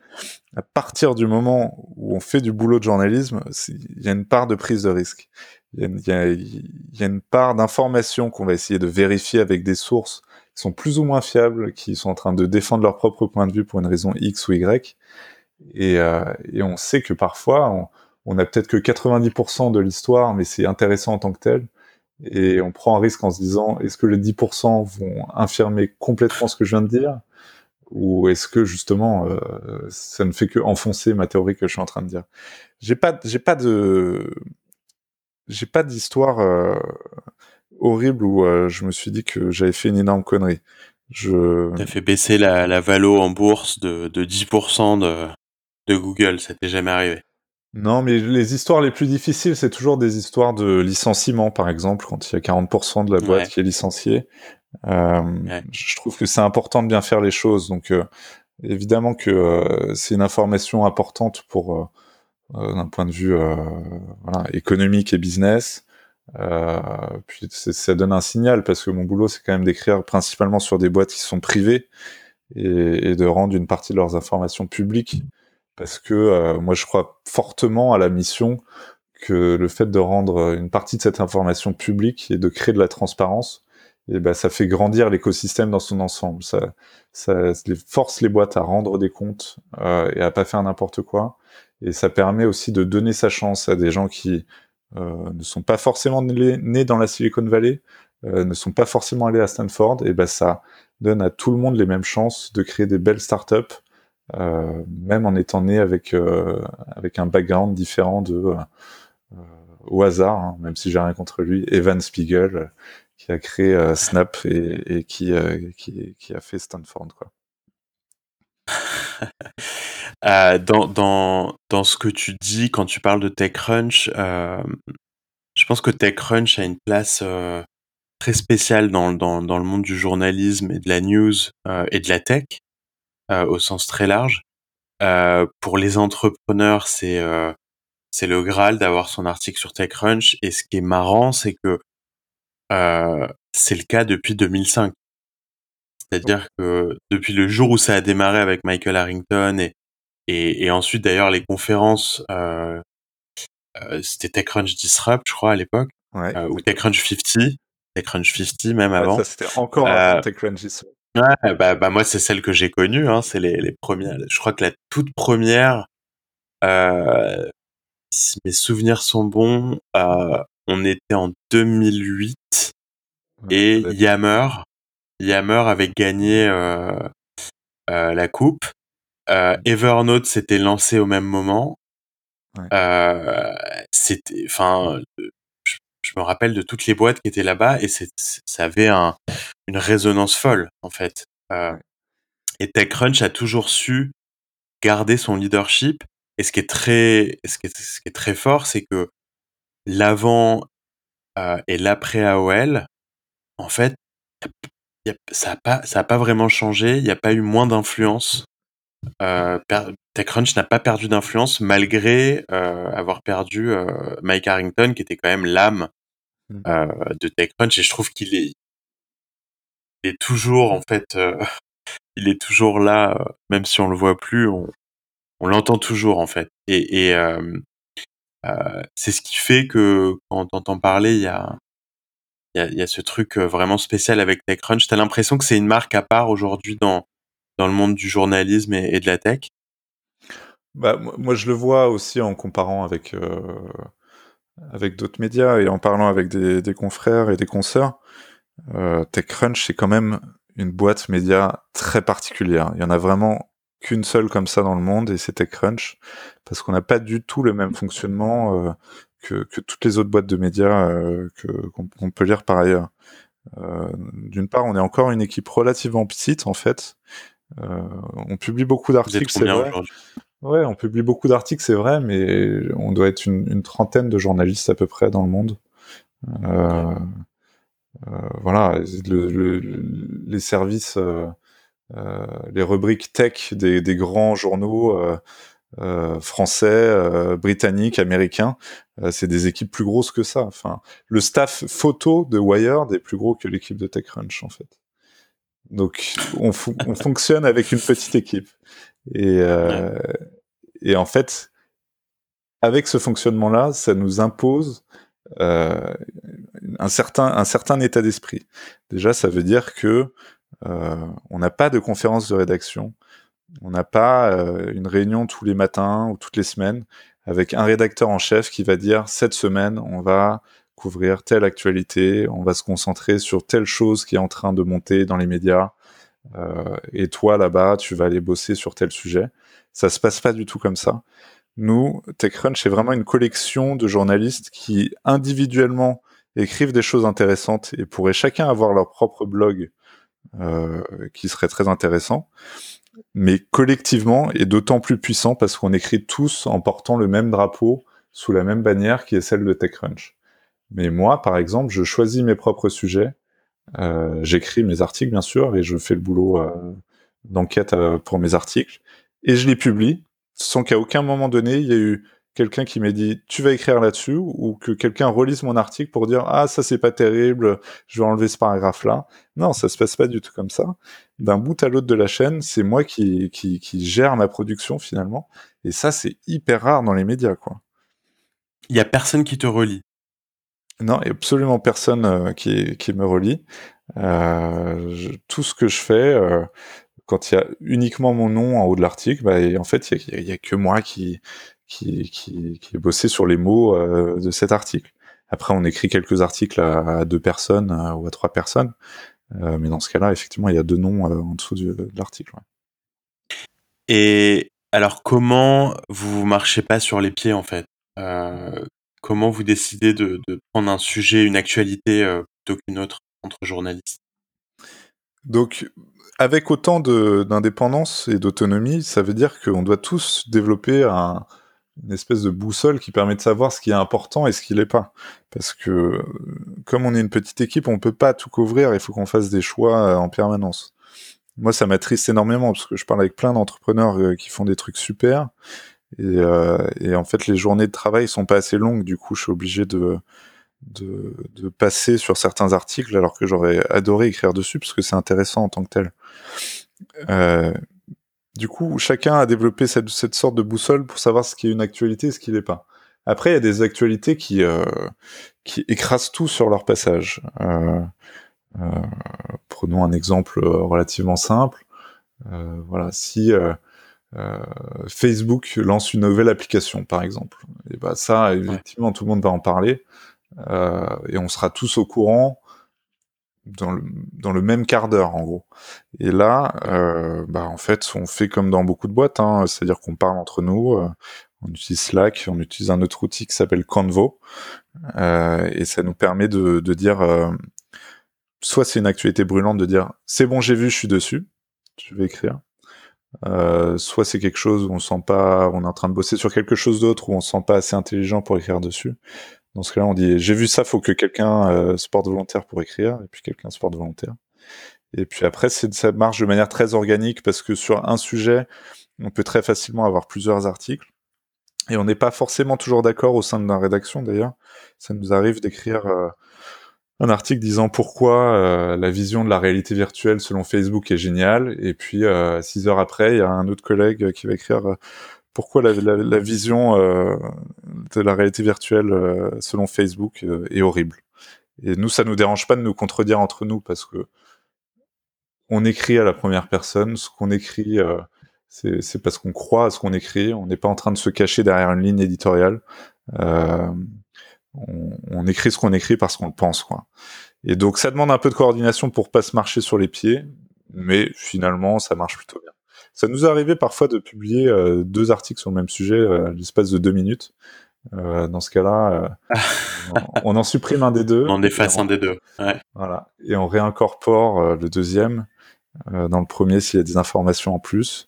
À partir du moment où on fait du boulot de journalisme, il y a une part de prise de risque. Il y, a une part d'information qu'on va essayer de vérifier avec des sources qui sont plus ou moins fiables, qui sont en train de défendre leur propre point de vue pour une raison X ou Y. Et, euh, et on sait que parfois, on, on a peut-être que 90% de l'histoire, mais c'est intéressant en tant que tel. Et on prend un risque en se disant, est-ce que les 10% vont infirmer complètement ce que je viens de dire? Ou est-ce que justement, euh, ça ne fait que enfoncer ma théorie que je suis en train de dire? J'ai pas, j'ai pas de, j'ai pas d'histoire euh, horrible où euh, je me suis dit que j'avais fait une énorme connerie. Je. T'as fait baisser la, la valo en bourse de, de 10% de, de Google, ça t'est jamais arrivé. Non, mais les histoires les plus difficiles, c'est toujours des histoires de licenciement, par exemple, quand il y a 40% de la boîte qui est licenciée. Euh, Je trouve que c'est important de bien faire les choses. Donc, euh, évidemment que euh, c'est une information importante pour euh, d'un point de vue voilà, économique et business. puis ça donne un signal parce que mon boulot, c'est quand même d'écrire principalement sur des boîtes qui sont privées et, et de rendre une partie de leurs informations publiques parce que euh, moi je crois fortement à la mission que le fait de rendre une partie de cette information publique et de créer de la transparence, et ben ça fait grandir l'écosystème dans son ensemble. Ça, ça force les boîtes à rendre des comptes euh, et à pas faire n'importe quoi. Et ça permet aussi de donner sa chance à des gens qui euh, ne sont pas forcément nés dans la Silicon Valley, euh, ne sont pas forcément allés à Stanford. Et ben ça donne à tout le monde les mêmes chances de créer des belles startups euh, même en étant né avec euh, avec un background différent de euh, au hasard, hein, même si j'ai rien contre lui, Evan Spiegel, qui a créé Snap et, et qui, a fait Stanford quoi. euh, dans, dans, dans ce que tu dis quand tu parles de TechCrunch, euh, je pense que TechCrunch a une place euh, très spéciale dans, dans, dans, le monde du journalisme et de la news euh, et de la tech. Euh, au sens très large. Euh, pour les entrepreneurs, c'est euh, c'est le Graal d'avoir son article sur TechCrunch. Et ce qui est marrant, c'est que c'est le cas depuis 2005. C'est-à-dire que depuis le jour où ça a démarré avec Michael Harrington et, et, et ensuite d'ailleurs les conférences, euh, euh, c'était TechCrunch Disrupt, je crois, à l'époque, ouais. euh, ou TechCrunch 50, TechCrunch 50 même ouais, avant. Ça, c'était encore avant TechCrunch Disrupt. Ouais, bah, bah moi c'est celle que j'ai connue, hein, c'est les, les premières. Je crois que la toute première, euh, si mes souvenirs sont bons, euh, on était en 2008 ouais, et Yammer, Yammer avait gagné euh, euh, la coupe. Euh, Evernote s'était lancé au même moment. Euh, c'était, enfin, je, je, me rappelle de toutes les boîtes qui étaient là-bas et c'est, ça avait un, une résonance folle en fait. Euh, et TechCrunch a toujours su garder son leadership. Et ce qui est très, ce qui est, ce qui est très fort, c'est que l'avant euh, et l'après AOL, en fait, y a, ça n'a pas, ça a pas vraiment changé. Il n'y a pas eu moins d'influence. Euh, TechCrunch n'a pas perdu d'influence malgré euh, avoir perdu euh, Mike Harrington, qui était quand même l'âme mmh. de TechCrunch. Et je trouve qu'il est, est toujours en fait, euh, il est toujours là, euh, même si on le voit plus, on, on l'entend toujours en fait. Et, et euh, c'est ce qui fait que quand on t'entend parler, il y a, ce truc vraiment spécial avec TechCrunch. T'as l'impression que c'est une marque à part aujourd'hui dans le monde du journalisme et, de la tech? Bah, moi, je le vois aussi en comparant avec euh, d'autres médias et en parlant avec des, confrères et des consoeurs euh, TechCrunch, c'est quand même une boîte média très particulière. Il y en a vraiment qu'une seule comme ça dans le monde et c'est TechCrunch parce qu'on n'a pas du tout le même fonctionnement euh, que, que, toutes les autres boîtes de médias euh, qu'on qu peut lire par ailleurs. Euh, d'une part, on est encore une équipe relativement petite en fait. On publie beaucoup d'articles, c'est vrai. Ouais, on publie beaucoup d'articles, c'est vrai, mais on doit être une, une, trentaine de journalistes à peu près dans le monde. Voilà, les services, les rubriques tech des, des grands journaux euh, français, euh, britanniques, américains. Euh, c'est des équipes plus grosses que ça. Enfin, le staff photo de Wired est plus gros que l'équipe de TechCrunch en fait. Donc on, on fonctionne avec une petite équipe. Et, et en fait, avec ce fonctionnement-là, ça nous impose euh, un certain un certain état d'esprit. Déjà, ça veut dire que euh, on n'a pas de conférence de rédaction, on n'a pas euh, une réunion tous les matins ou toutes les semaines avec un rédacteur en chef qui va dire cette semaine, on va couvrir telle actualité, on va se concentrer sur telle chose qui est en train de monter dans les médias. Euh, et toi là-bas, tu vas aller bosser sur tel sujet. Ça se passe pas du tout comme ça. Nous, TechCrunch, est vraiment une collection de journalistes qui individuellement écrivent des choses intéressantes et pourraient chacun avoir leur propre blog euh, qui serait très intéressant mais collectivement et d'autant plus puissant parce qu'on écrit tous en portant le même drapeau sous la même bannière qui est celle de TechCrunch. Mais moi, par exemple, je choisis mes propres sujets, euh, j'écris mes articles bien sûr et je fais le boulot euh, d'enquête pour mes articles et je les publie sans qu'à aucun moment donné il y ait eu quelqu'un qui m'ait dit tu vas écrire là-dessus ou que quelqu'un relise mon article pour dire ah ça c'est pas terrible, je vais enlever ce paragraphe là. Non, ça se passe pas du tout comme ça. D'un bout à l'autre de la chaîne, c'est moi qui, qui, qui gère ma production finalement et ça c'est hyper rare dans les médias quoi. Il y a personne qui te relie. Non, il y a absolument personne euh, qui, qui me relie. Euh, tout ce que je fais, euh, quand il y a uniquement mon nom en haut de l'article, bah, en fait, il y, y a, que moi qui, qui, qui, qui bossé sur les mots euh, de cet article. Après, on écrit quelques articles à, deux personnes euh, ou à trois personnes, euh, mais dans ce cas-là, effectivement, il y a deux noms en dessous de l'article. Et alors, comment vous marchez pas sur les pieds en fait? Comment vous décidez de, de, prendre un sujet, une actualité plutôt qu'une autre entre journalistes? Donc, avec autant d'indépendance et d'autonomie, ça veut dire qu'on doit tous développer un, une espèce de boussole qui permet de savoir ce qui est important et ce qui l'est pas. Parce que comme on est une petite équipe, on peut pas tout couvrir, il faut qu'on fasse des choix euh, en permanence. Moi, ça m'attriste énormément parce que je parle avec plein d'entrepreneurs euh, qui font des trucs super et, euh, et, en fait, les journées de travail sont pas assez longues. Du coup, je suis obligé de de, de passer sur certains articles alors que j'aurais adoré écrire dessus parce que c'est intéressant en tant que tel. Euh, du coup, chacun a développé cette, cette, sorte de boussole pour savoir ce qui est une actualité et ce qui l'est pas. Après, il y a des actualités qui, euh, qui écrasent tout sur leur passage. Euh, euh, prenons un exemple relativement simple. Euh, voilà, si euh, euh, Facebook lance une nouvelle application, par exemple, et bah ça, effectivement, tout le monde va en parler et on sera tous au courant dans le, dans le même quart d'heure en gros. Et là, euh, bah en fait, on fait comme dans beaucoup de boîtes, hein, c'est-à-dire qu'on parle entre nous, euh, on utilise Slack, on utilise un autre outil qui s'appelle Canvo, euh, et ça nous permet de, de dire, euh, soit c'est une actualité brûlante de dire c'est bon, j'ai vu, je suis dessus, je vais écrire. Euh, soit c'est quelque chose où on sent pas, on est en train de bosser sur quelque chose d'autre où on se sent pas assez intelligent pour écrire dessus. Dans ce cas-là, on dit j'ai vu ça, faut que quelqu'un euh, se porte volontaire pour écrire, et puis quelqu'un se porte volontaire. Et puis après, ça marche de manière très organique parce que sur un sujet, on peut très facilement avoir plusieurs articles. Et on n'est pas forcément toujours d'accord au sein de la rédaction d'ailleurs. Ça nous arrive d'écrire euh, un article disant pourquoi euh, la vision de la réalité virtuelle selon Facebook est géniale. Et puis euh, six heures après, il y a un autre collègue qui va écrire euh, pourquoi la, vision euh, de la réalité virtuelle euh, selon Facebook euh, est horrible. Et nous, ça nous dérange pas de nous contredire entre nous parce que on écrit à la première personne. Ce qu'on écrit, c'est parce qu'on croit à ce qu'on écrit. On n'est pas en train de se cacher derrière une ligne éditoriale. On, on, écrit ce qu'on écrit parce qu'on le pense, quoi. Et donc, ça demande un peu de coordination pour pas se marcher sur les pieds, mais finalement, ça marche plutôt bien. Ça nous est arrivé parfois de publier euh, deux articles sur le même sujet euh, à l'espace de deux minutes. Euh, dans ce cas-là, euh, on, on, en supprime un des deux. On efface un des deux. Ouais. Voilà. Et on réincorpore le deuxième dans le premier s'il y a des informations en plus.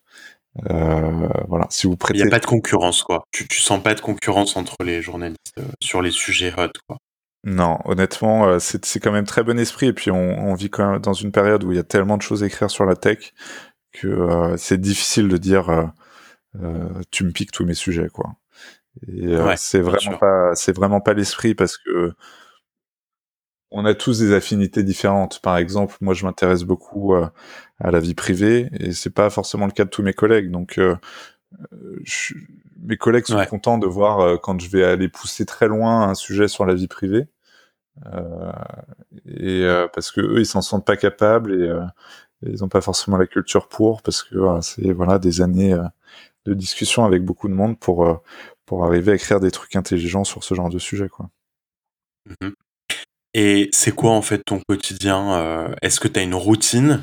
voilà. Si vous prêtez. Il n'y a pas de concurrence, quoi. Tu, tu sens pas de concurrence entre les journalistes sur les sujets hot, quoi. Non, honnêtement, c'est quand même très bon esprit. Et puis, on, vit quand même dans une période où il y a tellement de choses à écrire sur la tech que c'est difficile de dire tu me piques tous mes sujets, quoi. Et c'est vraiment pas, c'est vraiment pas l'esprit parce que on a tous des affinités différentes. Par exemple, moi, je m'intéresse beaucoup à la vie privée et c'est pas forcément le cas de tous mes collègues. Donc, je, mes collègues sont contents de voir euh, quand je vais aller pousser très loin un sujet sur la vie privée. Euh, et euh, parce que eux, ils s'en sentent pas capables et ils n'ont pas forcément la culture pour, parce que c'est voilà des années de discussion avec beaucoup de monde pour pour arriver à écrire des trucs intelligents sur ce genre de sujet, quoi. Mmh et c'est quoi en fait ton quotidien Est-ce que tu as une routine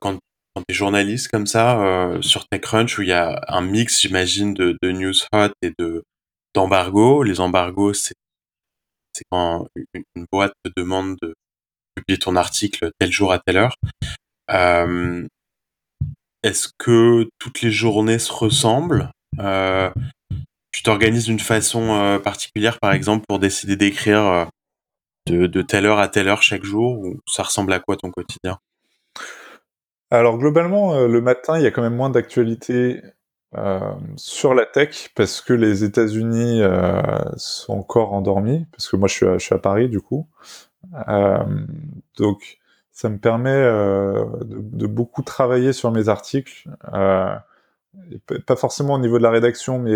quand quand tu es journaliste comme ça euh, sur TechCrunch où il y a un mix, j'imagine, de, news hot et de d'embargo? Les embargos, c'est quand une, boîte te demande de publier ton article tel jour à telle heure. Euh, Est-ce que toutes les journées se ressemblent? Euh, Tu t'organises d'une façon euh, particulière, par exemple, pour décider d'écrire de, telle heure à telle heure chaque jour ou ça ressemble à quoi ton quotidien? Alors globalement, le matin, il y a quand même moins d'actualité sur la tech parce que les États-Unis sont encore endormis, parce que moi je suis à, je suis à Paris du coup. donc ça me permet de, de, beaucoup travailler sur mes articles. pas forcément au niveau de la rédaction, mais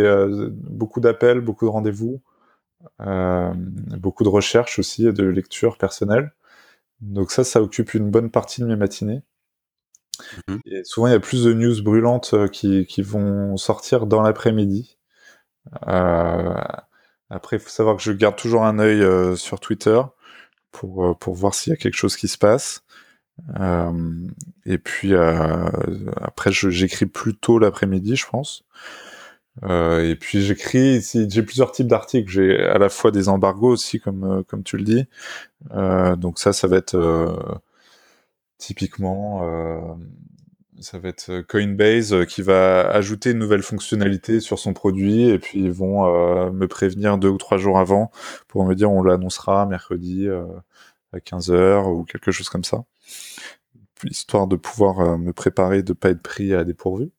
beaucoup d'appels, beaucoup de rendez-vous, beaucoup de recherches aussi, de lecture personnelle. Donc ça, ça occupe une bonne partie de mes matinées. Mmh Et souvent, il y a plus de news brûlantes euh, qui, qui vont sortir dans l'après-midi. Euh, après, il faut savoir que je garde toujours un œil euh, sur Twitter pour, euh, pour voir s'il y a quelque chose qui se passe. et puis après, j'écris plus tôt l'après-midi, je pense. et puis j'écris, j'ai plusieurs types d'articles. J'ai à la fois des embargos aussi, comme comme tu le dis. donc ça, ça va être Typiquement, euh, ça va être euh, Coinbase euh, qui va ajouter une nouvelle fonctionnalité sur son produit et puis ils vont me prévenir deux ou trois jours avant pour me dire on l'annoncera mercredi à 15h ou quelque chose comme ça. Histoire de pouvoir me préparer, de pas être pris à dépourvu.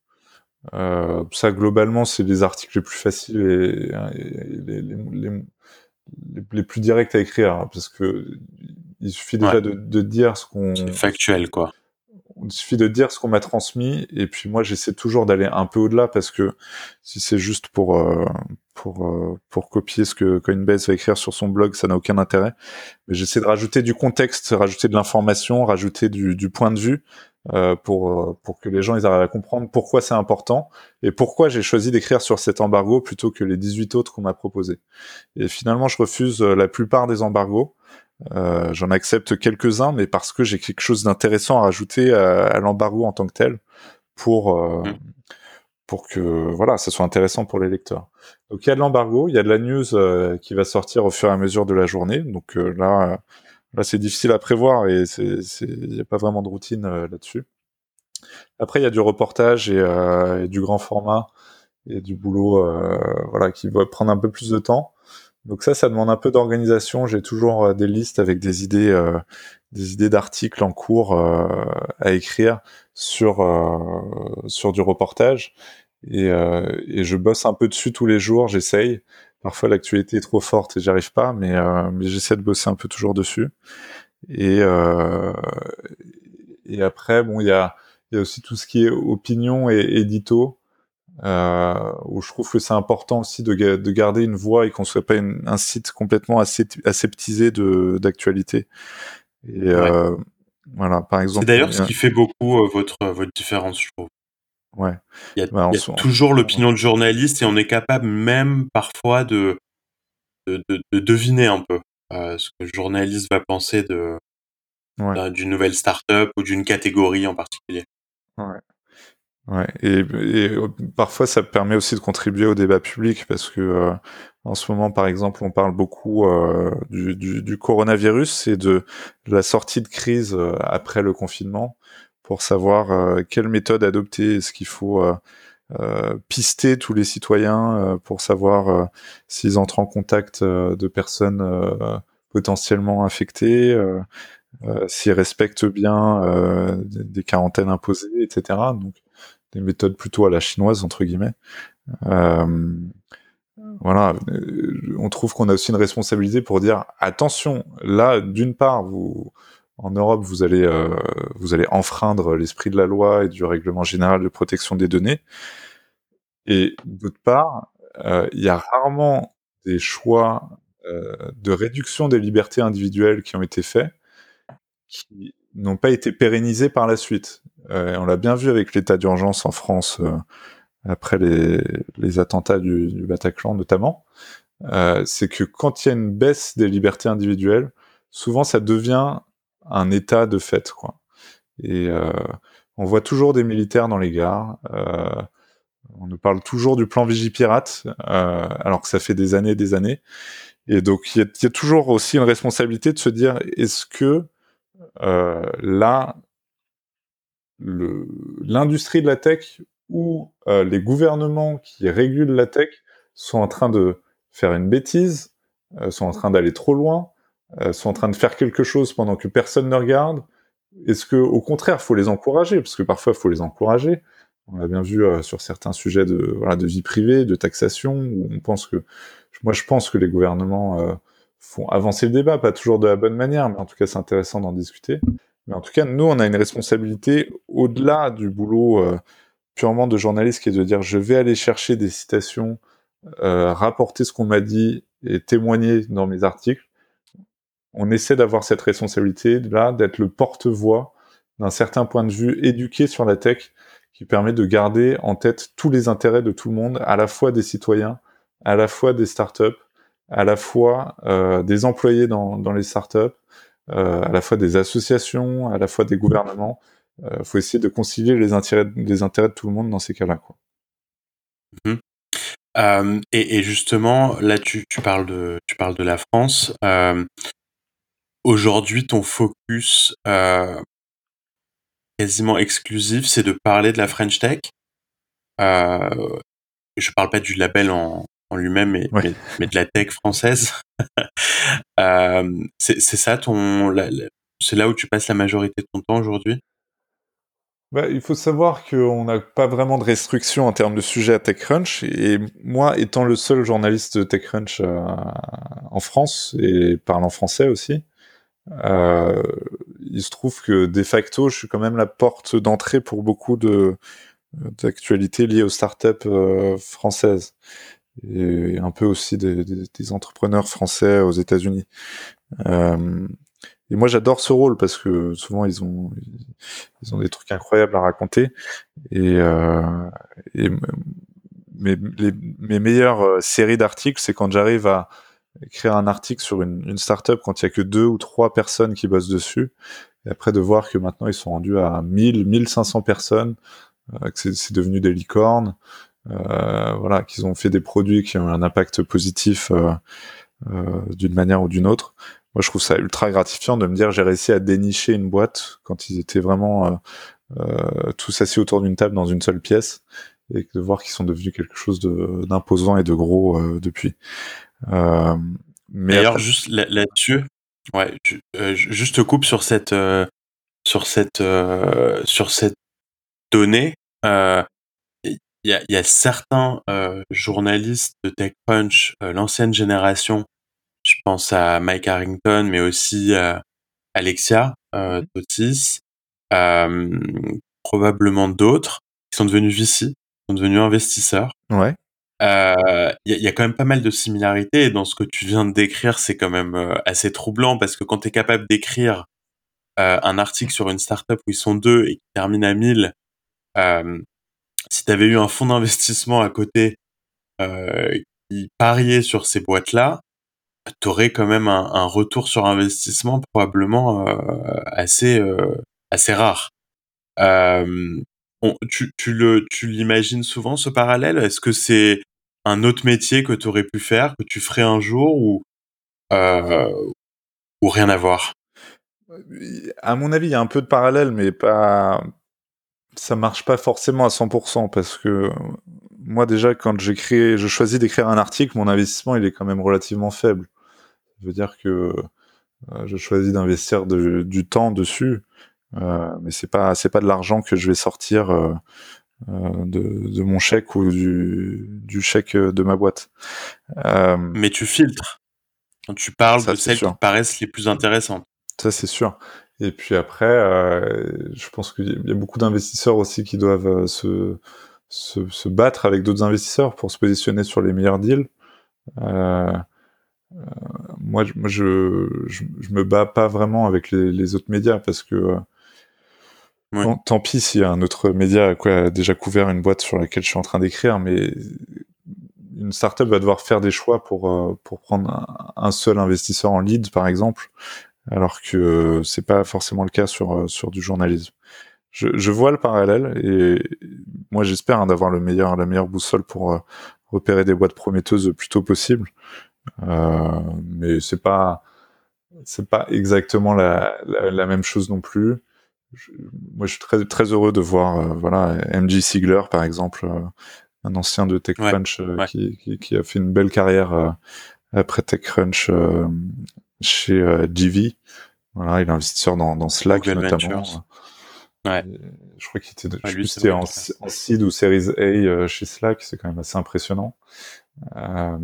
Euh, ça, globalement, c'est les articles les plus faciles et, les, les, les, plus directs à écrire, hein, parce que il suffit déjà de, de, dire ce qu'on. factuel, quoi. Il suffit de dire ce qu'on m'a transmis, et puis moi j'essaie toujours d'aller un peu au-delà parce que si c'est juste pour euh, pour euh, pour copier ce que Coinbase va écrire sur son blog, ça n'a aucun intérêt. Mais j'essaie de rajouter du contexte, rajouter de l'information, rajouter du, du, point de vue euh, pour pour que les gens ils arrivent à comprendre pourquoi c'est important et pourquoi j'ai choisi d'écrire sur cet embargo plutôt que les 18 autres qu'on m'a proposés. Et finalement, je refuse la plupart des embargos euh, J'en accepte quelques-uns, mais parce que j'ai quelque chose d'intéressant à rajouter à, l'embargo en tant que tel pour euh, mm. pour que voilà, ça soit intéressant pour les lecteurs. Donc il y a de l'embargo, il y a de la news euh, qui va sortir au fur et à mesure de la journée. Donc euh, là, là c'est difficile à prévoir et il n'y a pas vraiment de routine là-dessus. Après, il y a du reportage et, et, du grand format et du boulot, voilà, qui va prendre un peu plus de temps. Donc ça, ça demande un peu d'organisation. J'ai toujours euh, des listes avec des idées, euh, des idées d'articles en cours euh, à écrire sur sur du reportage. Et, et, je bosse un peu dessus tous les jours. J'essaye. Parfois l'actualité est trop forte et j'arrive pas, mais mais j'essaie de bosser un peu toujours dessus. Et et après, bon, il y a il y a aussi tout ce qui est opinion et édito euh, où je trouve que c'est important aussi de, de, garder une voix et qu'on soit pas un site complètement aseptisé de d'actualité. Et euh, voilà, par exemple. C'est d'ailleurs ce qui fait beaucoup euh, votre votre différence, je trouve. Ouais. Il y a, bah, il y a toujours l'opinion de journaliste et on est capable même parfois de de, de, de deviner un peu ce que le journaliste va penser de ouais. d'une nouvelle start-up ou d'une catégorie en particulier. Ouais. Ouais, et, et, euh, parfois ça permet aussi de contribuer au débat public parce que euh, en ce moment, par exemple, on parle beaucoup euh, du, du, du, coronavirus et de, la sortie de crise euh, après le confinement pour savoir quelle méthode adopter. Est-ce qu'il faut pister tous les citoyens pour savoir s'ils entrent en contact de personnes potentiellement infectés, s'ils respectent bien des quarantaines imposées, etc. Donc des méthodes plutôt à la chinoise entre guillemets. voilà, on trouve qu'on a aussi une responsabilité pour dire attention. Là, d'une part, vous en Europe, vous allez, euh, vous allez enfreindre l'esprit de la loi et du règlement général de protection des données. Et d'autre part, euh, il y a rarement des choix euh, de réduction des libertés individuelles qui ont été faits, qui n'ont pas été pérennisés par la suite. On l'a bien vu avec l'état d'urgence en France après les, les, attentats du, du Bataclan notamment. c'est que quand il y a une baisse des libertés individuelles, souvent ça devient un état de fait, quoi. Et euh, on voit toujours des militaires dans les gares. Euh, on nous parle toujours du plan Vigipirate, euh, alors que ça fait des années et des années. Et donc, il y, a toujours aussi une responsabilité de se dire, est-ce que euh, là, l'industrie de la tech ou euh, les gouvernements qui régulent la tech sont en train de faire une bêtise, euh, sont en train d'aller trop loin, euh, sont en train de faire quelque chose pendant que personne ne regarde Est-ce que, au contraire, faut les encourager? Parce que parfois, faut les encourager. On l'a bien vu euh, sur certains sujets de, voilà, de vie privée, de taxation, où on pense que, moi, je pense que les gouvernements euh, font avancer le débat, pas toujours de la bonne manière, mais en tout cas, c'est intéressant d'en discuter. Mais en tout cas, nous, on a une responsabilité au-delà du boulot purement de journaliste, qui est de dire, je vais aller chercher des citations, rapporter ce qu'on m'a dit et témoigner dans mes articles. On essaie d'avoir cette responsabilité-là, d'être le porte-voix d'un certain point de vue éduqué sur la tech, qui permet de garder en tête tous les intérêts de tout le monde, à la fois des citoyens, à la fois des startups, à la fois euh, des employés dans, les startups, euh, à la fois des associations, à la fois des gouvernements. Il euh, faut essayer de concilier les intérêts, les intérêts de tout le monde dans ces cas-là. Mmh et, justement, là, tu, parles de, tu parles de la France aujourd'hui, ton focus euh, quasiment exclusif, c'est de parler de la French Tech. Euh, je parle pas du label en, lui-même, mais, mais, de la tech française. euh, c'est ça ton, c'est là où tu passes la majorité de ton temps aujourd'hui? Bah, il faut savoir qu'on n'a pas vraiment de restrictions en termes de sujet à TechCrunch. Et moi, étant le seul journaliste de TechCrunch euh, en France et parlant français aussi, euh, il se trouve que de facto, je suis quand même la porte d'entrée pour beaucoup de d'actualités liées aux startups euh, françaises et un peu aussi des, des, entrepreneurs français aux États-Unis. Euh, et moi, j'adore ce rôle parce que souvent ils ont ils ont des trucs incroyables à raconter et, euh, et mes, les, mes meilleures euh, séries d'articles, c'est quand j'arrive à écrire un article sur une, une startup quand il y a que deux ou trois personnes qui bossent dessus. Et après de voir que maintenant ils sont rendus à 1000, 1500 personnes, euh, que c'est devenu des licornes, voilà, qu'ils ont fait des produits qui ont un impact positif euh, euh, d'une manière ou d'une autre. Moi, je trouve ça ultra gratifiant de me dire j'ai réussi à dénicher une boîte quand ils étaient vraiment euh, euh, tous assis autour d'une table dans une seule pièce et de voir qu'ils sont devenus quelque chose d'imposant et de gros depuis. Euh, mais D'ailleurs, juste là-dessus, ouais, euh, juste te coupe sur cette, euh, sur cette, sur cette donnée. Il y, a, y a certains journalistes de TechCrunch, l'ancienne génération, je pense à Mike Harrington, mais aussi Alexia euh, Totis, probablement d'autres, qui sont devenus VC, qui sont devenus investisseurs. Ouais. Il euh, y, y, a quand même pas mal de similarités et dans ce que tu viens de décrire, c'est quand même euh, assez troublant parce que quand tu es capable d'écrire euh, un article sur une startup où ils sont deux et qui termine à 1000, euh, si tu avais eu un fonds d'investissement à côté qui pariait sur ces boîtes-là, tu aurais quand même un, retour sur investissement probablement assez, assez rare. tu, tu, le, tu l'imagines souvent ce parallèle? Est-ce que c'est un autre métier que tu aurais pu faire, que tu ferais un jour ou, euh, ou rien à voir? À mon avis, il y a un peu de parallèle, mais pas. Ça marche pas forcément à 100% parce que moi, déjà, quand j'écris, je choisis d'écrire un article, mon investissement, il est quand même relativement faible. Ça veut dire que je choisis d'investir du temps dessus, mais c'est pas c'est pas de l'argent que je vais sortir de, de, mon chèque ou du, du chèque de ma boîte. mais tu filtres. Tu parles de celles qui paraissent les plus intéressantes. Ça c'est sûr. Et puis après, euh, je pense qu'il y a beaucoup d'investisseurs aussi qui doivent euh, se, se, se, battre avec d'autres investisseurs pour se positionner sur les meilleurs deals. Euh, moi, moi je, je, je, me bats pas vraiment avec les, les autres médias parce que tant, pis s'il y a un autre média qui a déjà couvert une boîte sur laquelle je suis en train d'écrire, mais une startup va devoir faire des choix pour, pour prendre un, un seul investisseur en lead, par exemple alors que c'est pas forcément le cas sur euh, sur du journalisme. Je, je vois le parallèle et moi j'espère hein, d'avoir le meilleur la meilleure boussole pour euh, repérer des boîtes prometteuses le plus tôt possible. Euh, mais c'est pas c'est pas exactement la, la, même chose non plus. moi, je suis très très heureux de voir euh, voilà MJ Sigler par exemple, un ancien de TechCrunch Qui, qui, qui, a fait une belle carrière après TechCrunch chez euh, GV. Voilà, il est investisseur dans, dans Slack notamment. Ouais. je crois qu'il était, je en, en, seed ou series A euh, chez Slack, c'est quand même assez impressionnant. Euh,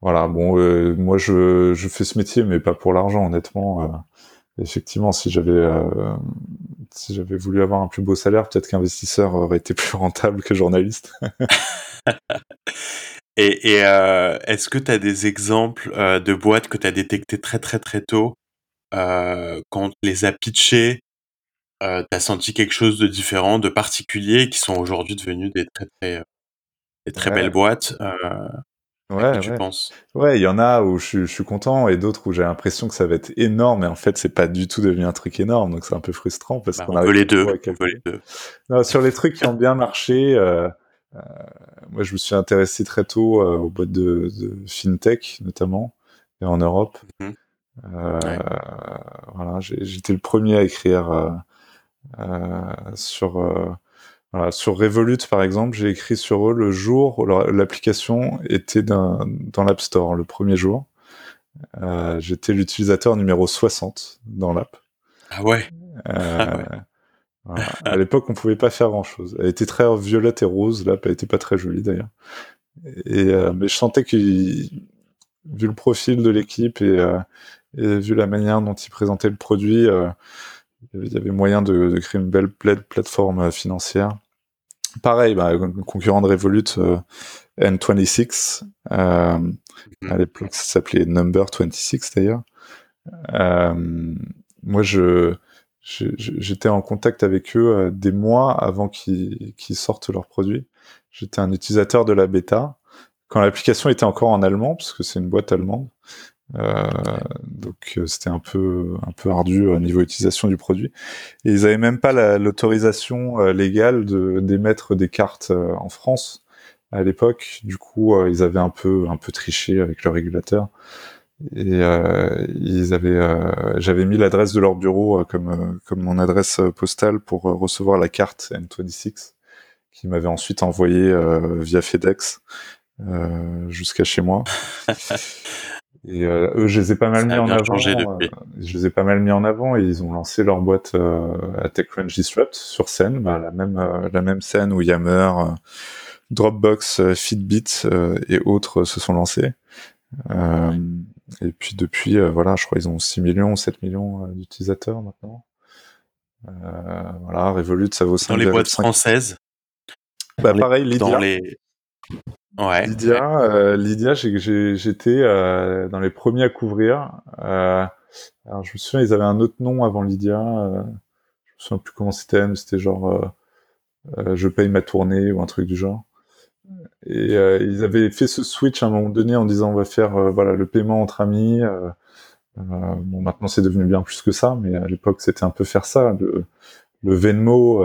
voilà, bon, euh, moi je, je fais ce métier, mais pas pour l'argent, honnêtement. Euh, effectivement, si j'avais si j'avais voulu avoir un plus beau salaire, peut-être qu'investisseur aurait été plus rentable que journaliste. Et, et euh, est-ce que tu as des exemples euh, de boîtes que tu as détectées très très très tôt euh, quand tu les as pitchées euh, Tu as senti quelque chose de différent, de particulier, qui sont aujourd'hui devenus des très très, des très belles boîtes Ouais, tu ouais. penses? Ouais, il y en a où je, je suis content et d'autres où j'ai l'impression que ça va être énorme et en fait c'est pas du tout devenu un truc énorme donc c'est un peu frustrant parce bah, qu'on a les deux. On veut les deux. Non, sur les trucs qui ont bien marché, euh, euh, moi, je me suis intéressé très tôt euh, aux boîtes de, de, fintech, notamment, et en Europe. Mmh. Euh, voilà, j'étais le premier à écrire sur voilà, sur Revolut, par exemple, j'ai écrit sur eux le jour où l'application était dans l'App Store, le premier jour. Euh, J'étais l'utilisateur numéro 60 dans l'app. Ah ouais. Euh, ah ouais. À l'époque, on pouvait pas faire grand chose. Elle était très violette et rose, là, elle était pas très jolie d'ailleurs. Et euh, mais je sentais que, vu le profil de l'équipe et, euh, vu la manière dont ils présentaient le produit, euh, il y avait moyen de, de, créer une belle plateforme euh, financière. Pareil, bah, concurrent de Revolut, euh, N26. Euh. À l'époque, ça s'appelait Number 26 d'ailleurs. moi, je j'étais en contact avec eux euh, des mois avant qu'ils sortent leurs produits. J'étais un utilisateur de la bêta quand l'application était encore en allemand, parce que c'est une boîte allemande. Euh, donc euh, c'était un peu un peu ardu au niveau utilisation du produit. Et ils avaient même pas l'autorisation euh, légale de d'émettre des cartes en France à l'époque. Du coup, ils avaient un peu un peu triché avec le régulateur et euh, ils avaient, euh, j'avais mis l'adresse de leur bureau euh, comme euh, comme mon adresse postale pour recevoir la carte N26 qui m'avait ensuite envoyé via FedEx jusqu'à chez moi. Et eux, je les ai pas mal mis en avant. je les ai pas mal mis en avant et ils ont lancé leur boîte à TechCrunch Disrupt sur scène, bah, la même la même scène où Yammer, Dropbox, Fitbit et autres se sont lancés. Euh, et puis depuis, euh, voilà, je crois qu'ils ont 6 millions, 7 millions euh, d'utilisateurs maintenant. voilà, Revolut, ça vaut 5 Dans les boîtes françaises bah, pareil, Lydia. Dans les... Ouais. Lydia, euh, Lydia j'étais euh, dans les premiers à couvrir. Euh, alors je me souviens, ils avaient un autre nom avant Lydia. Euh, je me souviens plus comment c'était, mais c'était genre je paye ma tournée ou un truc du genre. Et euh, ils avaient fait ce switch à un moment donné en disant on va faire euh, voilà le paiement entre amis. Euh, bon, maintenant c'est devenu bien plus que ça, mais à l'époque c'était un peu faire ça, le, le Venmo.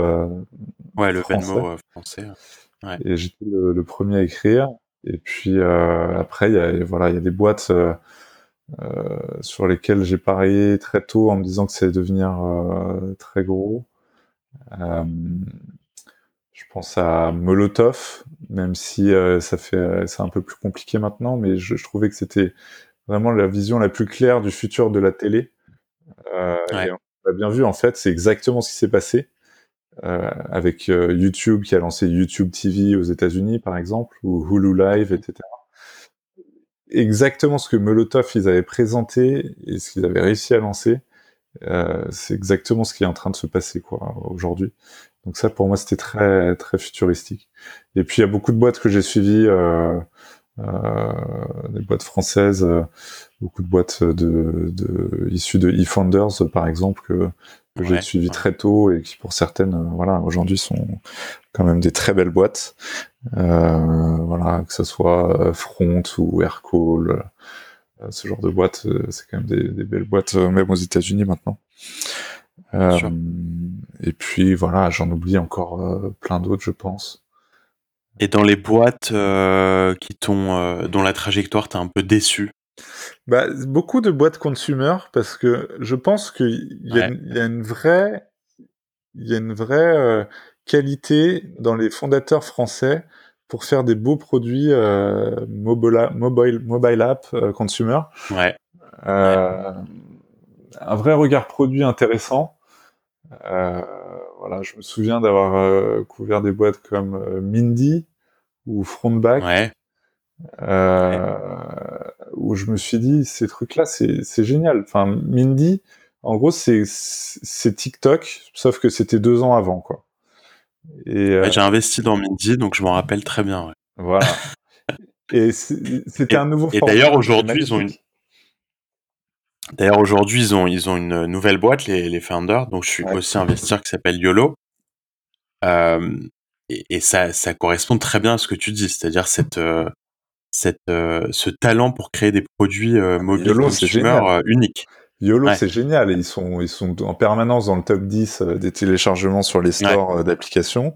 ouais, le français. Venmo français. Ouais. Et j'étais le, le, premier à écrire. Et puis après, il y a voilà, il y a des boîtes. Sur lesquelles j'ai parié très tôt en me disant que ça allait devenir très gros. Euh, je pense à Molotov, même si euh, ça fait c'est un peu plus compliqué maintenant, mais je, je trouvais que c'était vraiment la vision la plus claire du futur de la télé. Euh, Ouais. et on a bien vu, en fait, c'est exactement ce qui s'est passé euh, avec euh, YouTube qui a lancé YouTube TV aux États-Unis, par exemple, ou Hulu Live, etc. Exactement ce que Molotov ils avaient présenté et ce qu'ils avaient réussi à lancer, euh, c'est exactement ce qui est en train de se passer quoi aujourd'hui. Donc ça, pour moi, c'était très très futuristique. Et puis il y a beaucoup de boîtes que j'ai suivies, euh, euh, des boîtes françaises, euh, beaucoup de boîtes de, de issues de eFounders par exemple que, que j'ai suivies ouais. très tôt et qui pour certaines, euh, voilà, aujourd'hui sont quand même des très belles boîtes. Euh, voilà, que ce soit euh, Front ou Aircall, ce genre de boîtes, c'est quand même des, des belles boîtes, même aux États-Unis maintenant. Euh, et puis voilà, j'en oublie encore euh, plein d'autres, je pense. Et dans les boîtes euh, qui t'ont, euh, dont la trajectoire t'a un peu déçu? Bah, beaucoup de boîtes consumer parce que je pense qu'il y, a Ouais. une- il y a une vraie, il y a une vraie euh, qualité dans les fondateurs français pour faire des beaux produits euh, mobile, mobile, mobile app euh, consumer. Ouais. Euh, un vrai regard produit intéressant. Euh, voilà, je me souviens d'avoir euh, couvert des boîtes comme euh, Mindy ou Frontback, Ouais. euh, où je me suis dit ces trucs-là, c'est c'est génial. Enfin, Mindy, en gros, c'est TikTok, sauf que c'était deux ans avant, quoi. Et euh, Ouais, J'ai investi dans Mindy, donc je m'en rappelle très bien. ouais. voilà. Et c'était un nouveau et d'ailleurs, aujourd'hui, ils ont magnifique. D'ailleurs, aujourd'hui, ils ont, ils ont une nouvelle boîte, les, les Founders, donc je suis Ouais. aussi investisseur qui s'appelle YOLO. Euh, et et ça, ça correspond très bien à ce que tu dis, c'est-à-dire cette, euh, cette, euh, ce talent pour créer des produits euh, mobiles YOLO, c'est consumer génial. euh, uniques. YOLO, Ouais. c'est génial. Ils sont, ils sont en permanence dans le top 10 euh, des téléchargements sur les stores d'applications.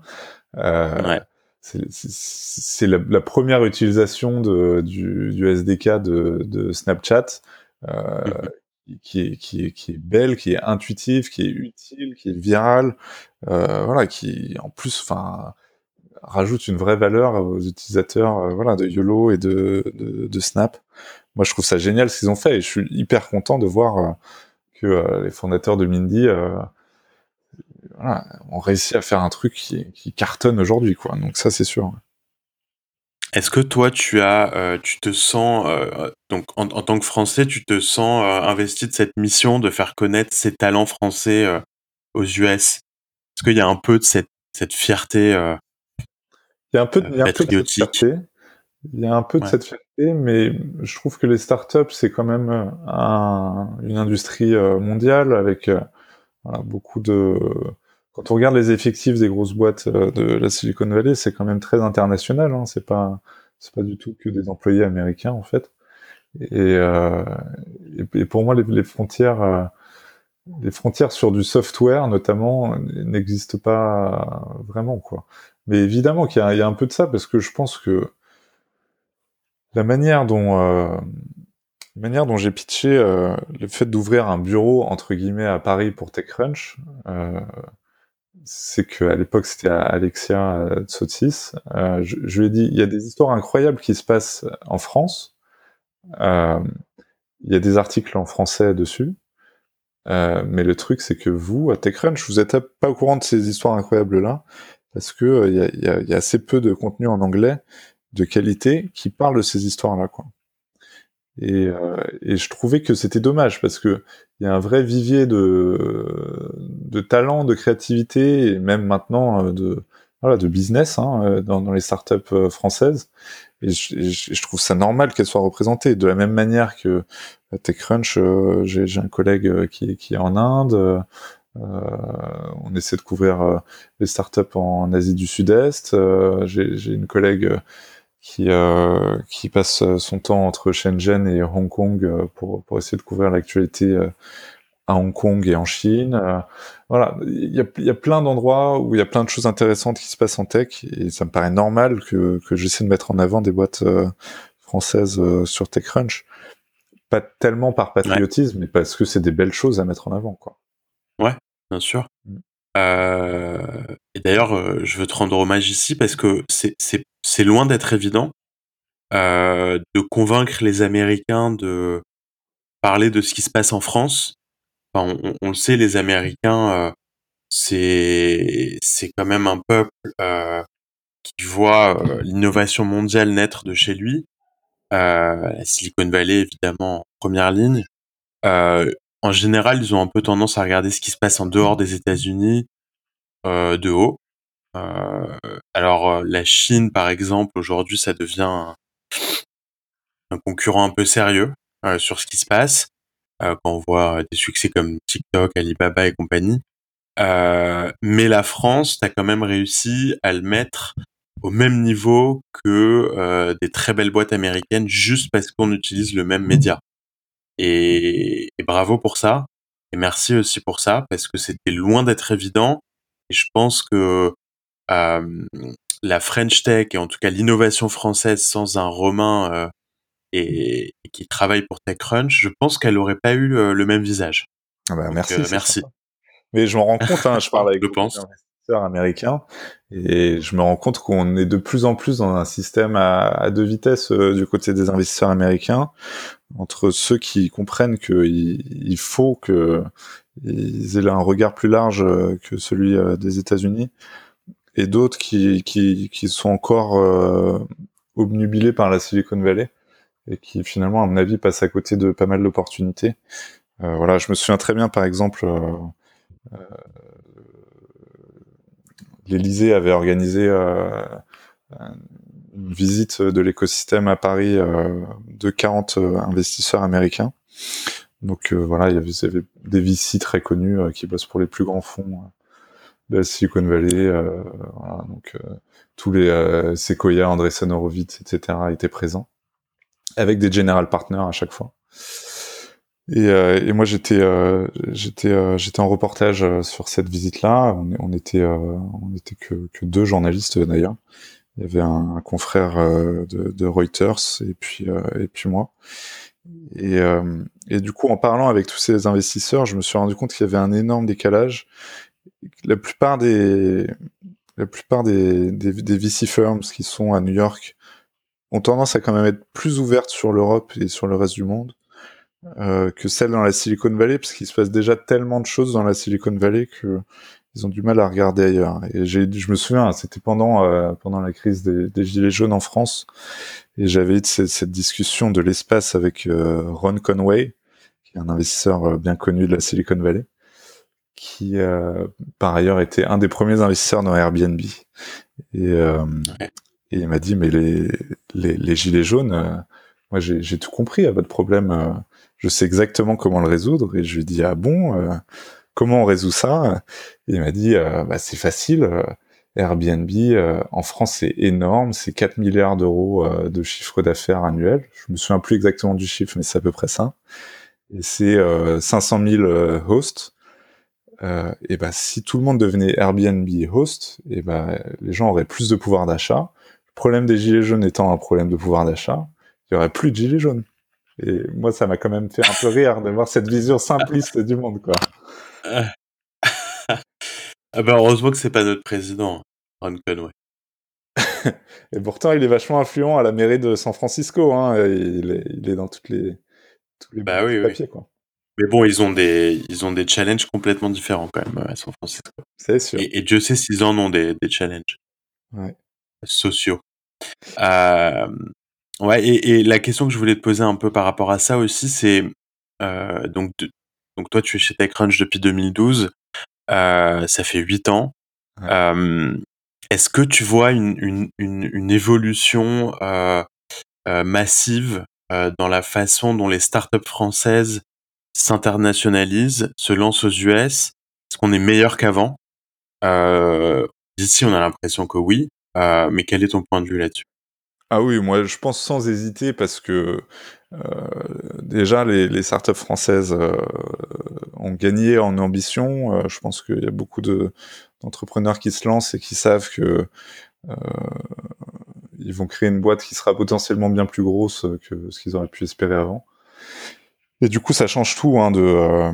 C'est la, la première utilisation de, du, du SDK de, de Snapchat euh, Mhm. Qui, est, qui, est, qui est belle, qui est intuitive, qui est utile, qui est virale, euh, voilà, qui en plus, enfin, rajoute une vraie valeur aux utilisateurs, euh, voilà, de YOLO et de, de, de Snap. Moi, je trouve ça génial ce qu'ils ont fait et je suis hyper content de voir euh, que euh, les fondateurs de Mindy voilà, ont réussi à faire un truc qui, qui cartonne aujourd'hui, quoi. Donc ça, c'est sûr. Est-ce que toi, tu as, euh, tu te sens, euh, donc en, en tant que Français, tu te sens euh, investi de cette mission de faire connaître ces talents français euh, aux US Est-ce qu'il y a un peu de cette, cette fierté euh, Il y a un peu, de- il y a un peu de cette patriotique? fierté. Il y a un peu de Ouais. cette fierté, mais je trouve que les startups, c'est quand même un- une industrie mondiale avec voilà, beaucoup de. Quand on regarde les effectifs des grosses boîtes euh, de la Silicon Valley, c'est quand même très international. Hein. C'est pas, c'est pas du tout que des employés américains en fait. Et, euh, et, pour moi, les, frontières, euh, les frontières sur du software notamment n'existent pas vraiment quoi. Mais évidemment qu'il y, a- il y a un peu de ça parce que je pense que la manière dont euh, la manière dont j'ai pitché euh, le fait d'ouvrir un bureau entre guillemets à Paris pour TechCrunch, euh, c'est que à l'époque c'était Alexia euh, Tsotsis. Euh, je, je lui ai dit il y a des histoires incroyables qui se passent en France. Euh, il y a des articles en français dessus. Euh, mais le truc, c'est que vous, à TechCrunch, vous êtes pas au courant de ces histoires incroyables-là, parce que euh, il y, a, y, y, a, assez peu de contenu en anglais de qualité qui parle de ces histoires-là, quoi. Et, euh, et, je trouvais que c'était dommage parce que il y a un vrai vivier de, de talent, de créativité et même maintenant euh, de voilà de business hein, dans, dans, les startups françaises. Et je, je trouve ça normal qu'elles soient représentées de la même manière que TechCrunch. Euh, J'ai un collègue qui, qui est en Inde. Euh, on essaie de couvrir les startups en Asie du Sud-Est. Euh, J'ai une collègue qui, euh, qui passe son temps entre Shenzhen et Hong Kong euh, pour, pour essayer de couvrir l'actualité euh, à Hong Kong et en Chine. Euh, voilà, il y a, y a plein d'endroits où il y a plein de choses intéressantes qui se passent en tech et ça me paraît normal que, que j'essaie de mettre en avant des boîtes euh, françaises euh, sur TechCrunch. Pas tellement par patriotisme, ouais. mais parce que c'est des belles choses à mettre en avant. Quoi. Ouais, bien sûr. Mm. Euh, et d'ailleurs, euh, je veux te rendre hommage ici parce que c'est loin d'être évident de convaincre les Américains de parler de ce qui se passe en France. Enfin, on, le sait, les Américains, c'est c'est quand même un peuple qui voit l'innovation mondiale naître de chez lui. la Silicon Valley, évidemment, en première ligne. en général, ils ont un peu tendance à regarder ce qui se passe en dehors des États-Unis de haut. Alors, la Chine, par exemple, aujourd'hui, ça devient un, concurrent un peu sérieux sur ce qui se passe. quand on voit des succès comme TikTok, Alibaba et compagnie. Euh, mais la France, t'as quand même réussi à le mettre au même niveau que euh, des très belles boîtes américaines juste parce qu'on utilise le même média. Et, bravo pour ça. Et merci aussi pour ça parce que c'était loin d'être évident. Et je pense que euh, la French Tech et en tout cas l'innovation française sans un Romain euh, et, qui travaille pour TechCrunch, je pense qu'elle n'aurait pas eu le, même visage. Ah bah, merci. merci. Mais je me rends compte, hein, je parle avec des investisseurs américains, et je me rends compte qu'on est de plus en plus dans un système à, à deux vitesses euh, du côté des investisseurs américains, entre ceux qui comprennent qu'il il faut que ils aient un regard plus large euh, que celui euh, des États-Unis, et d'autres qui, qui, qui, sont encore euh, obnubilés par la Silicon Valley et qui finalement, à mon avis, passent à côté de pas mal d'opportunités. Euh, voilà, je me souviens très bien, par exemple, euh, L'Élysée avait organisé euh, une visite de l'écosystème à Paris euh, de 40 investisseurs américains. Donc voilà, il y, avait, des VC très connus qui bossent pour les plus grands fonds la Silicon Valley. voilà, donc tous les Sequoia, Andreessen Horowitz, etc. étaient présents, avec des general partners à chaque fois. Et, euh, et moi j'étais euh, j'étais euh, j'étais en reportage sur cette visite-là. On, on, était on était que, que deux journalistes d'ailleurs. Il y avait un, un confrère de, de, Reuters et puis et puis moi. Et, et du coup en parlant avec tous ces investisseurs, je me suis rendu compte qu'il y avait un énorme décalage. La plupart des la plupart des, des, des VC firms qui sont à New York ont tendance à quand même être plus ouvertes sur l'Europe et sur le reste du monde euh, que celle dans la Silicon Valley, parce qu'il se passe déjà tellement de choses dans la Silicon Valley que ils ont du mal à regarder ailleurs. Et je me souviens, c'était pendant euh, pendant la crise des, des, gilets jaunes en France, et j'avais eu cette, cette, discussion de l'espace avec euh, Ron Conway, qui est un investisseur bien connu de la Silicon Valley, qui par ailleurs était un des premiers investisseurs dans Airbnb. Et, et il m'a dit, mais les les, les gilets jaunes, moi j'ai tout compris à votre problème je sais exactement comment le résoudre. Et je lui ai dit, ah bon, euh, comment on résout ça? Et Il m'a dit, euh, bah, c'est facile. Euh, Airbnb, en France, c'est énorme. C'est 4 milliards d'euros de chiffre d'affaires annuel. Je me souviens plus exactement du chiffre, mais c'est à peu près ça. Et c'est 500 000 hosts. Et ben, si tout le monde devenait Airbnb host, et ben, les gens auraient plus de pouvoir d'achat. Le problème des gilets jaunes étant un problème de pouvoir d'achat, il y aurait plus de gilets jaunes. Et moi, ça m'a quand même fait un peu rire de voir cette vision simpliste du monde, quoi. ah ben heureusement que c'est pas notre président, Ron Conway. Et pourtant, il est vachement influent à la mairie de San Francisco. Hein. Il, est, il, est, dans toutes les, tous les bah oui, papiers, quoi. Mais bon, ils ont des, ils ont des challenges complètement différents quand même à San Francisco. C'est sûr. Et, et, Dieu sait s'ils en ont des, des challenges ouais. sociaux. Euh, Ouais, et, et, la question que je voulais te poser un peu par rapport à ça aussi, c'est euh, donc, donc toi tu es chez TechCrunch depuis 2012, euh, ça fait huit ans. Euh, Est-ce que tu vois une, une, une, une évolution euh, euh, massive euh, dans la façon dont les startups françaises s'internationalisent, se lancent aux US Est-ce qu'on est meilleur qu'avant? D'ici, on a l'impression que oui, mais quel est ton point de vue là-dessus? Ah oui, moi je pense sans hésiter parce que euh, déjà les, startups françaises euh, ont gagné en ambition. Euh, je pense qu'il y a beaucoup de, d'entrepreneurs qui se lancent et qui savent que euh, ils vont créer une boîte qui sera potentiellement bien plus grosse que ce qu'ils auraient pu espérer avant. Et du coup, ça change tout hein, de, euh,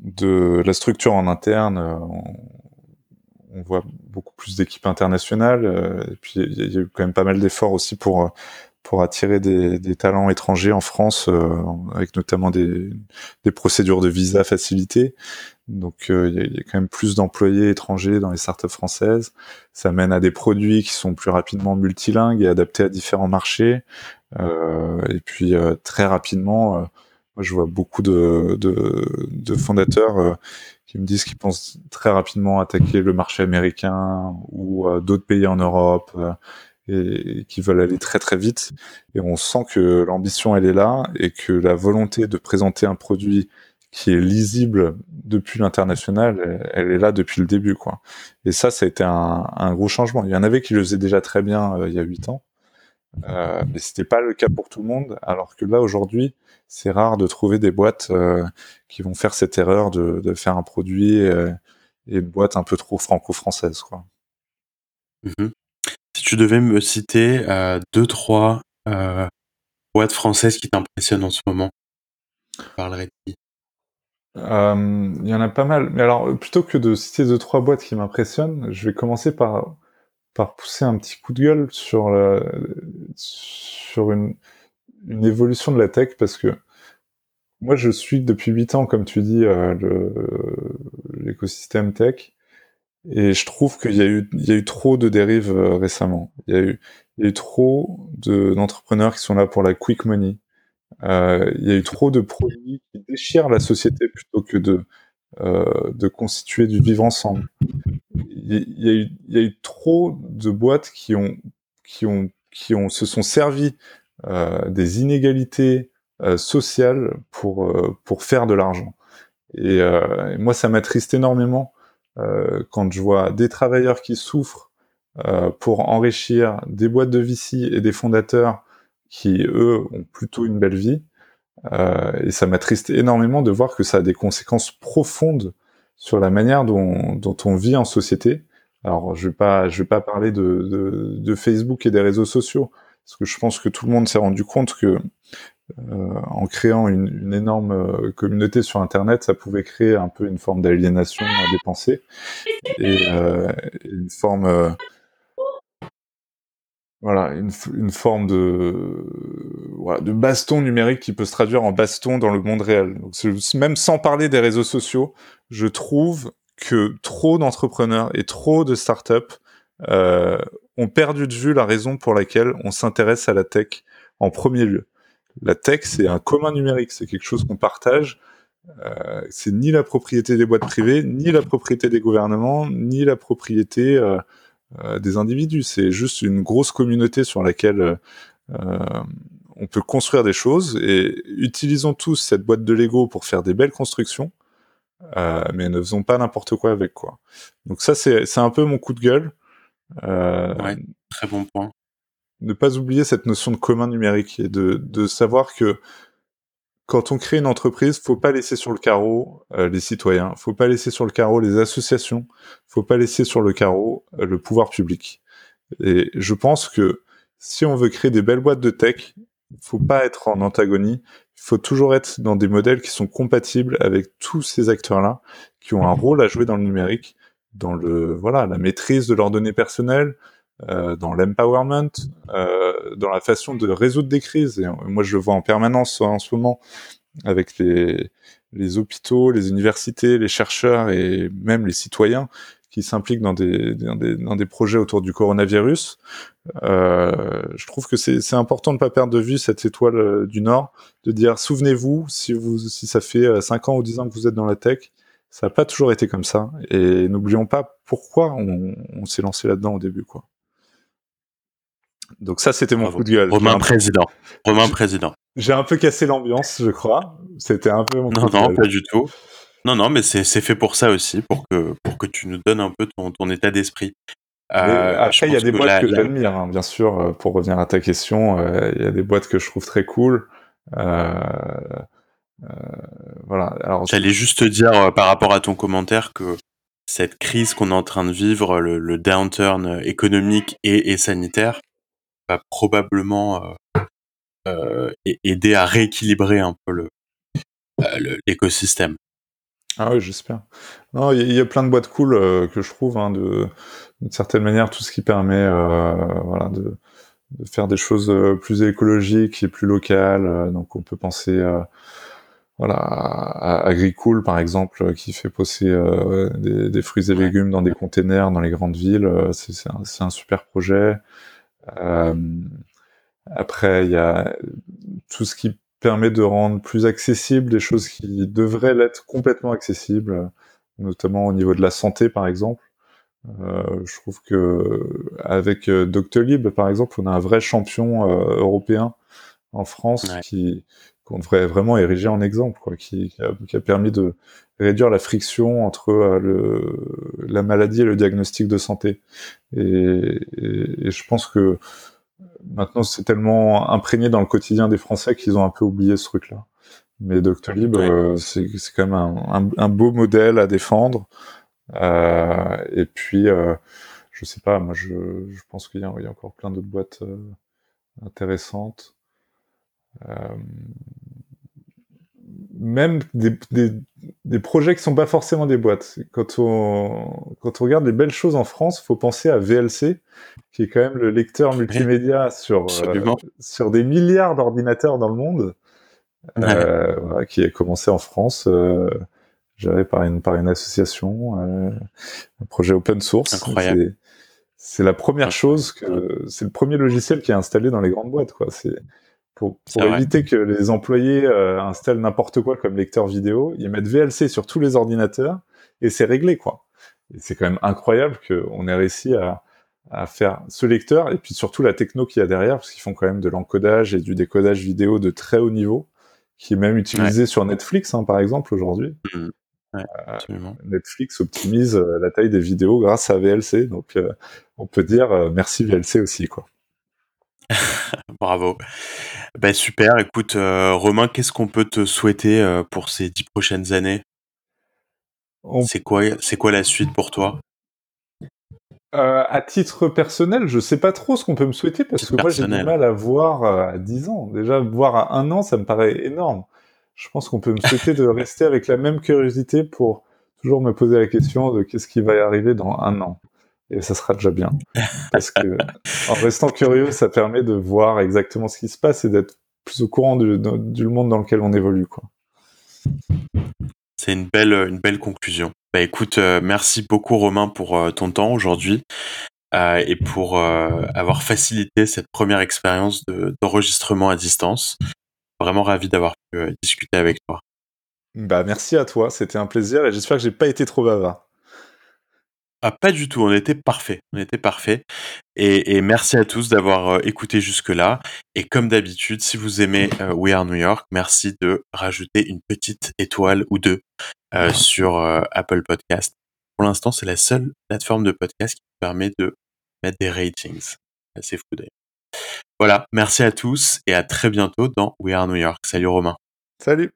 de la structure en interne. On, on voit beaucoup plus d'équipes internationales. Euh, et puis il y, a eu quand même pas mal d'efforts aussi pour euh, pour attirer des, des, talents étrangers en France, avec notamment des, des, procédures de visa facilitées. Donc il y, y, a quand même plus d'employés étrangers dans les startups françaises. Ça mène à des produits qui sont plus rapidement multilingues et adaptés à différents marchés. et puis très rapidement moi, je vois beaucoup de, de, de fondateurs euh, qui me disent qu'ils pensent très rapidement attaquer le marché américain ou euh, d'autres pays en Europe euh, et, qui veulent aller très très vite. Et on sent que l'ambition, elle est là et que la volonté de présenter un produit qui est lisible depuis l'international, elle, est là depuis le début, quoi. Et ça, ça a été un, un gros changement. Il y en avait qui le faisaient déjà très bien il y a huit ans, euh, mais c'était pas le cas pour tout le monde. Alors que là, aujourd'hui, c'est rare de trouver des boîtes euh, qui vont faire cette erreur de, de faire un produit euh, et une boîte un peu trop franco-française, quoi. Mmh si tu devais me citer euh, deux, trois boîtes françaises qui t'impressionnent en ce moment, parlerais Il y en a pas mal. Mais alors, plutôt que de citer deux, trois boîtes qui m'impressionnent, je vais commencer par par pousser un petit coup de gueule sur la, sur une, évolution de la tech parce que moi je suis depuis 8 ans comme tu dis euh, l'écosystème tech et je trouve qu'il y a eu il y a eu trop de dérives euh, récemment. Il y a eu il y a eu trop de d'entrepreneurs qui sont là pour la quick money. Euh, il y a eu trop de produits qui déchirent la société plutôt que de de constituer du vivre ensemble y, a eu, il y a eu trop de boîtes qui ont, qui ont, qui ont, se sont servis euh, des inégalités euh, sociales pour, euh, pour faire de l'argent. Et, moi, ça m'attriste énormément quand je vois des travailleurs qui souffrent pour enrichir des boîtes de VC et des fondateurs qui, eux, ont plutôt une belle vie. et ça m'attriste énormément de voir que ça a des conséquences profondes sur la manière dont, dont on vit en société. Alors, je vais pas, je vais pas parler de, de, de, Facebook et des réseaux sociaux, parce que je pense que tout le monde s'est rendu compte que euh, en créant une, une, énorme euh, communauté sur Internet, ça pouvait créer un peu une forme d'aliénation des pensées et euh, une forme euh, voilà, une, une forme de, voilà, de baston numérique qui peut se traduire en baston dans le monde réel. Donc, même sans parler des réseaux sociaux, je trouve que trop d'entrepreneurs et trop de startups euh, ont perdu de vue la raison pour laquelle on s'intéresse à la tech en premier lieu. La tech, c'est un commun numérique, c'est quelque chose qu'on partage. Euh, c'est ni la propriété des boîtes privées, ni la propriété des gouvernements, ni la propriété euh, euh, des individus. C'est juste une grosse communauté sur laquelle euh, on peut construire des choses et utilisons tous cette boîte de Lego pour faire des belles constructions, euh, mais ne faisons pas n'importe quoi avec quoi. Donc ça c'est un peu mon coup de gueule. ouais, très bon point. Ne pas oublier cette notion de commun numérique et de, de savoir que quand on crée une entreprise, faut pas laisser sur le carreau euh, les citoyens, faut pas laisser sur le carreau les associations, faut pas laisser sur le carreau euh, le pouvoir public. Et je pense que si on veut créer des belles boîtes de tech, faut pas être en antagonie, il faut toujours être dans des modèles qui sont compatibles avec tous ces acteurs-là, qui ont un rôle à jouer dans le numérique, dans le voilà la maîtrise de leurs données personnelles, euh, dans l'empowerment, euh, dans la façon de résoudre des crises. Et moi, je le vois en permanence en ce moment avec les, les hôpitaux, les universités, les chercheurs et même les citoyens qui s'impliquent dans des, dans, des, dans des projets autour du coronavirus. Euh, je trouve que c'est important de ne pas perdre de vue cette étoile euh, du Nord, de dire souvenez-vous, si, vous, si ça fait 5 ans ou 10 ans que vous êtes dans la tech, ça n'a pas toujours été comme ça. Et n'oublions pas pourquoi on, on s'est lancé là-dedans au début. quoi. Donc ça, c'était mon coup de gueule. Romain président. Romain président. J'ai un peu cassé l'ambiance, je crois. C'était un peu mon Non, non, pas du tout. Non, non, mais c'est fait pour ça aussi, pour que, pour que tu nous donnes un peu ton, ton état d'esprit. Euh, après, il y a des boîtes que j'admire, hein, bien sûr, euh, pour revenir à ta question. Euh, il y a des boîtes que je trouve très cool. Euh, voilà. Alors, J'allais juste te dire, par rapport à ton commentaire, que cette crise qu'on est en train de vivre, le, le downturn économique et, et sanitaire, va probablement aider à rééquilibrer un peu le l'écosystème. Ah oui, j'espère. Non, il y, a plein de boîtes cool que je trouve, hein, de d'une certaine manière, tout ce qui permet, voilà, de de faire des choses plus écologiques et plus locales. Donc on peut penser voilà, à Agricool par exemple, qui fait pousser des, des, fruits et légumes dans des containers dans les grandes villes. C'est un, un, super projet. Euh, après, il y a tout ce qui permet de rendre plus accessible des choses qui devraient l'être complètement accessibles, notamment au niveau de la santé, par exemple. Euh, je trouve que avec euh, Doctolib, par exemple, on a un vrai champion euh, européen en France qui qu'on devrait vraiment ériger en exemple, quoi, qui, qui, a, qui, a, permis de réduire la friction entre euh, le, la maladie et le diagnostic de santé. Et, et, et je pense que maintenant c'est tellement imprégné dans le quotidien des Français qu'ils ont un peu oublié ce truc-là. Mais Doctolib, euh, c'est quand même un, un, beau modèle à défendre. Euh, et puis, euh, je sais pas, moi je, je pense qu'il y, y, a encore plein d'autres boîtes euh, intéressantes. Euh, même des, des, des, projets qui sont pas forcément des boîtes. Quand on, quand on regarde les belles choses en France, faut penser à VLC, qui est quand même le lecteur multimédia sur, euh, sur des milliards d'ordinateurs dans le monde, euh, voilà, qui a commencé en France, euh, géré par une, par une association, un projet open source. C'est la première chose que, c'est le premier logiciel qui est installé dans les grandes boîtes, quoi. C'est, pour, pour éviter que les employés euh, installent n'importe quoi comme lecteur vidéo, ils mettent VLC sur tous les ordinateurs et c'est réglé quoi. C'est quand même incroyable qu'on ait réussi à, à, faire ce lecteur et puis surtout la techno qu'il y a derrière parce qu'ils font quand même de l'encodage et du décodage vidéo de très haut niveau qui est même utilisé ouais. sur Netflix hein, par exemple aujourd'hui. Mmh. Ouais, euh, Netflix optimise euh, la taille des vidéos grâce à VLC donc euh, on peut dire euh, merci VLC aussi quoi. Bravo. Ben super. Écoute, euh, Romain, qu'est-ce qu'on peut te souhaiter euh, pour ces dix prochaines années? On- C'est quoi, c'est quoi la suite pour toi? Euh, à titre personnel, je sais pas trop ce qu'on peut me souhaiter parce Titre que moi j'ai du personnel. mal à voir à 10 ans. Déjà, voir à un an, ça me paraît énorme. Je pense qu'on peut me souhaiter de rester avec la même curiosité pour toujours me poser la question de qu'est-ce qui va y arriver dans un an. Et ça sera déjà bien. Parce que en restant curieux, ça permet de voir exactement ce qui se passe et d'être plus au courant du, du monde dans lequel on évolue. Quoi. C'est une belle, une belle conclusion. Bah écoute, euh, merci beaucoup Romain pour euh, ton temps aujourd'hui euh, et pour euh, avoir facilité cette première expérience de- d'enregistrement à distance. Vraiment ravi d'avoir pu euh, discuter avec toi. Bah, merci à toi, c'était un plaisir et j'espère que j'ai pas été trop bavard. Ah, pas du tout, on était parfait, on était parfait. Et, merci à tous d'avoir euh, écouté jusque-là. Et comme d'habitude, si vous aimez euh, We Are New York, merci de rajouter une petite étoile ou deux euh, sur Apple Podcast. Pour l'instant, c'est la seule plateforme de podcast qui permet de mettre des ratings. C'est fou. Voilà, merci à tous et à très bientôt dans We Are New York. Salut Romain. Salut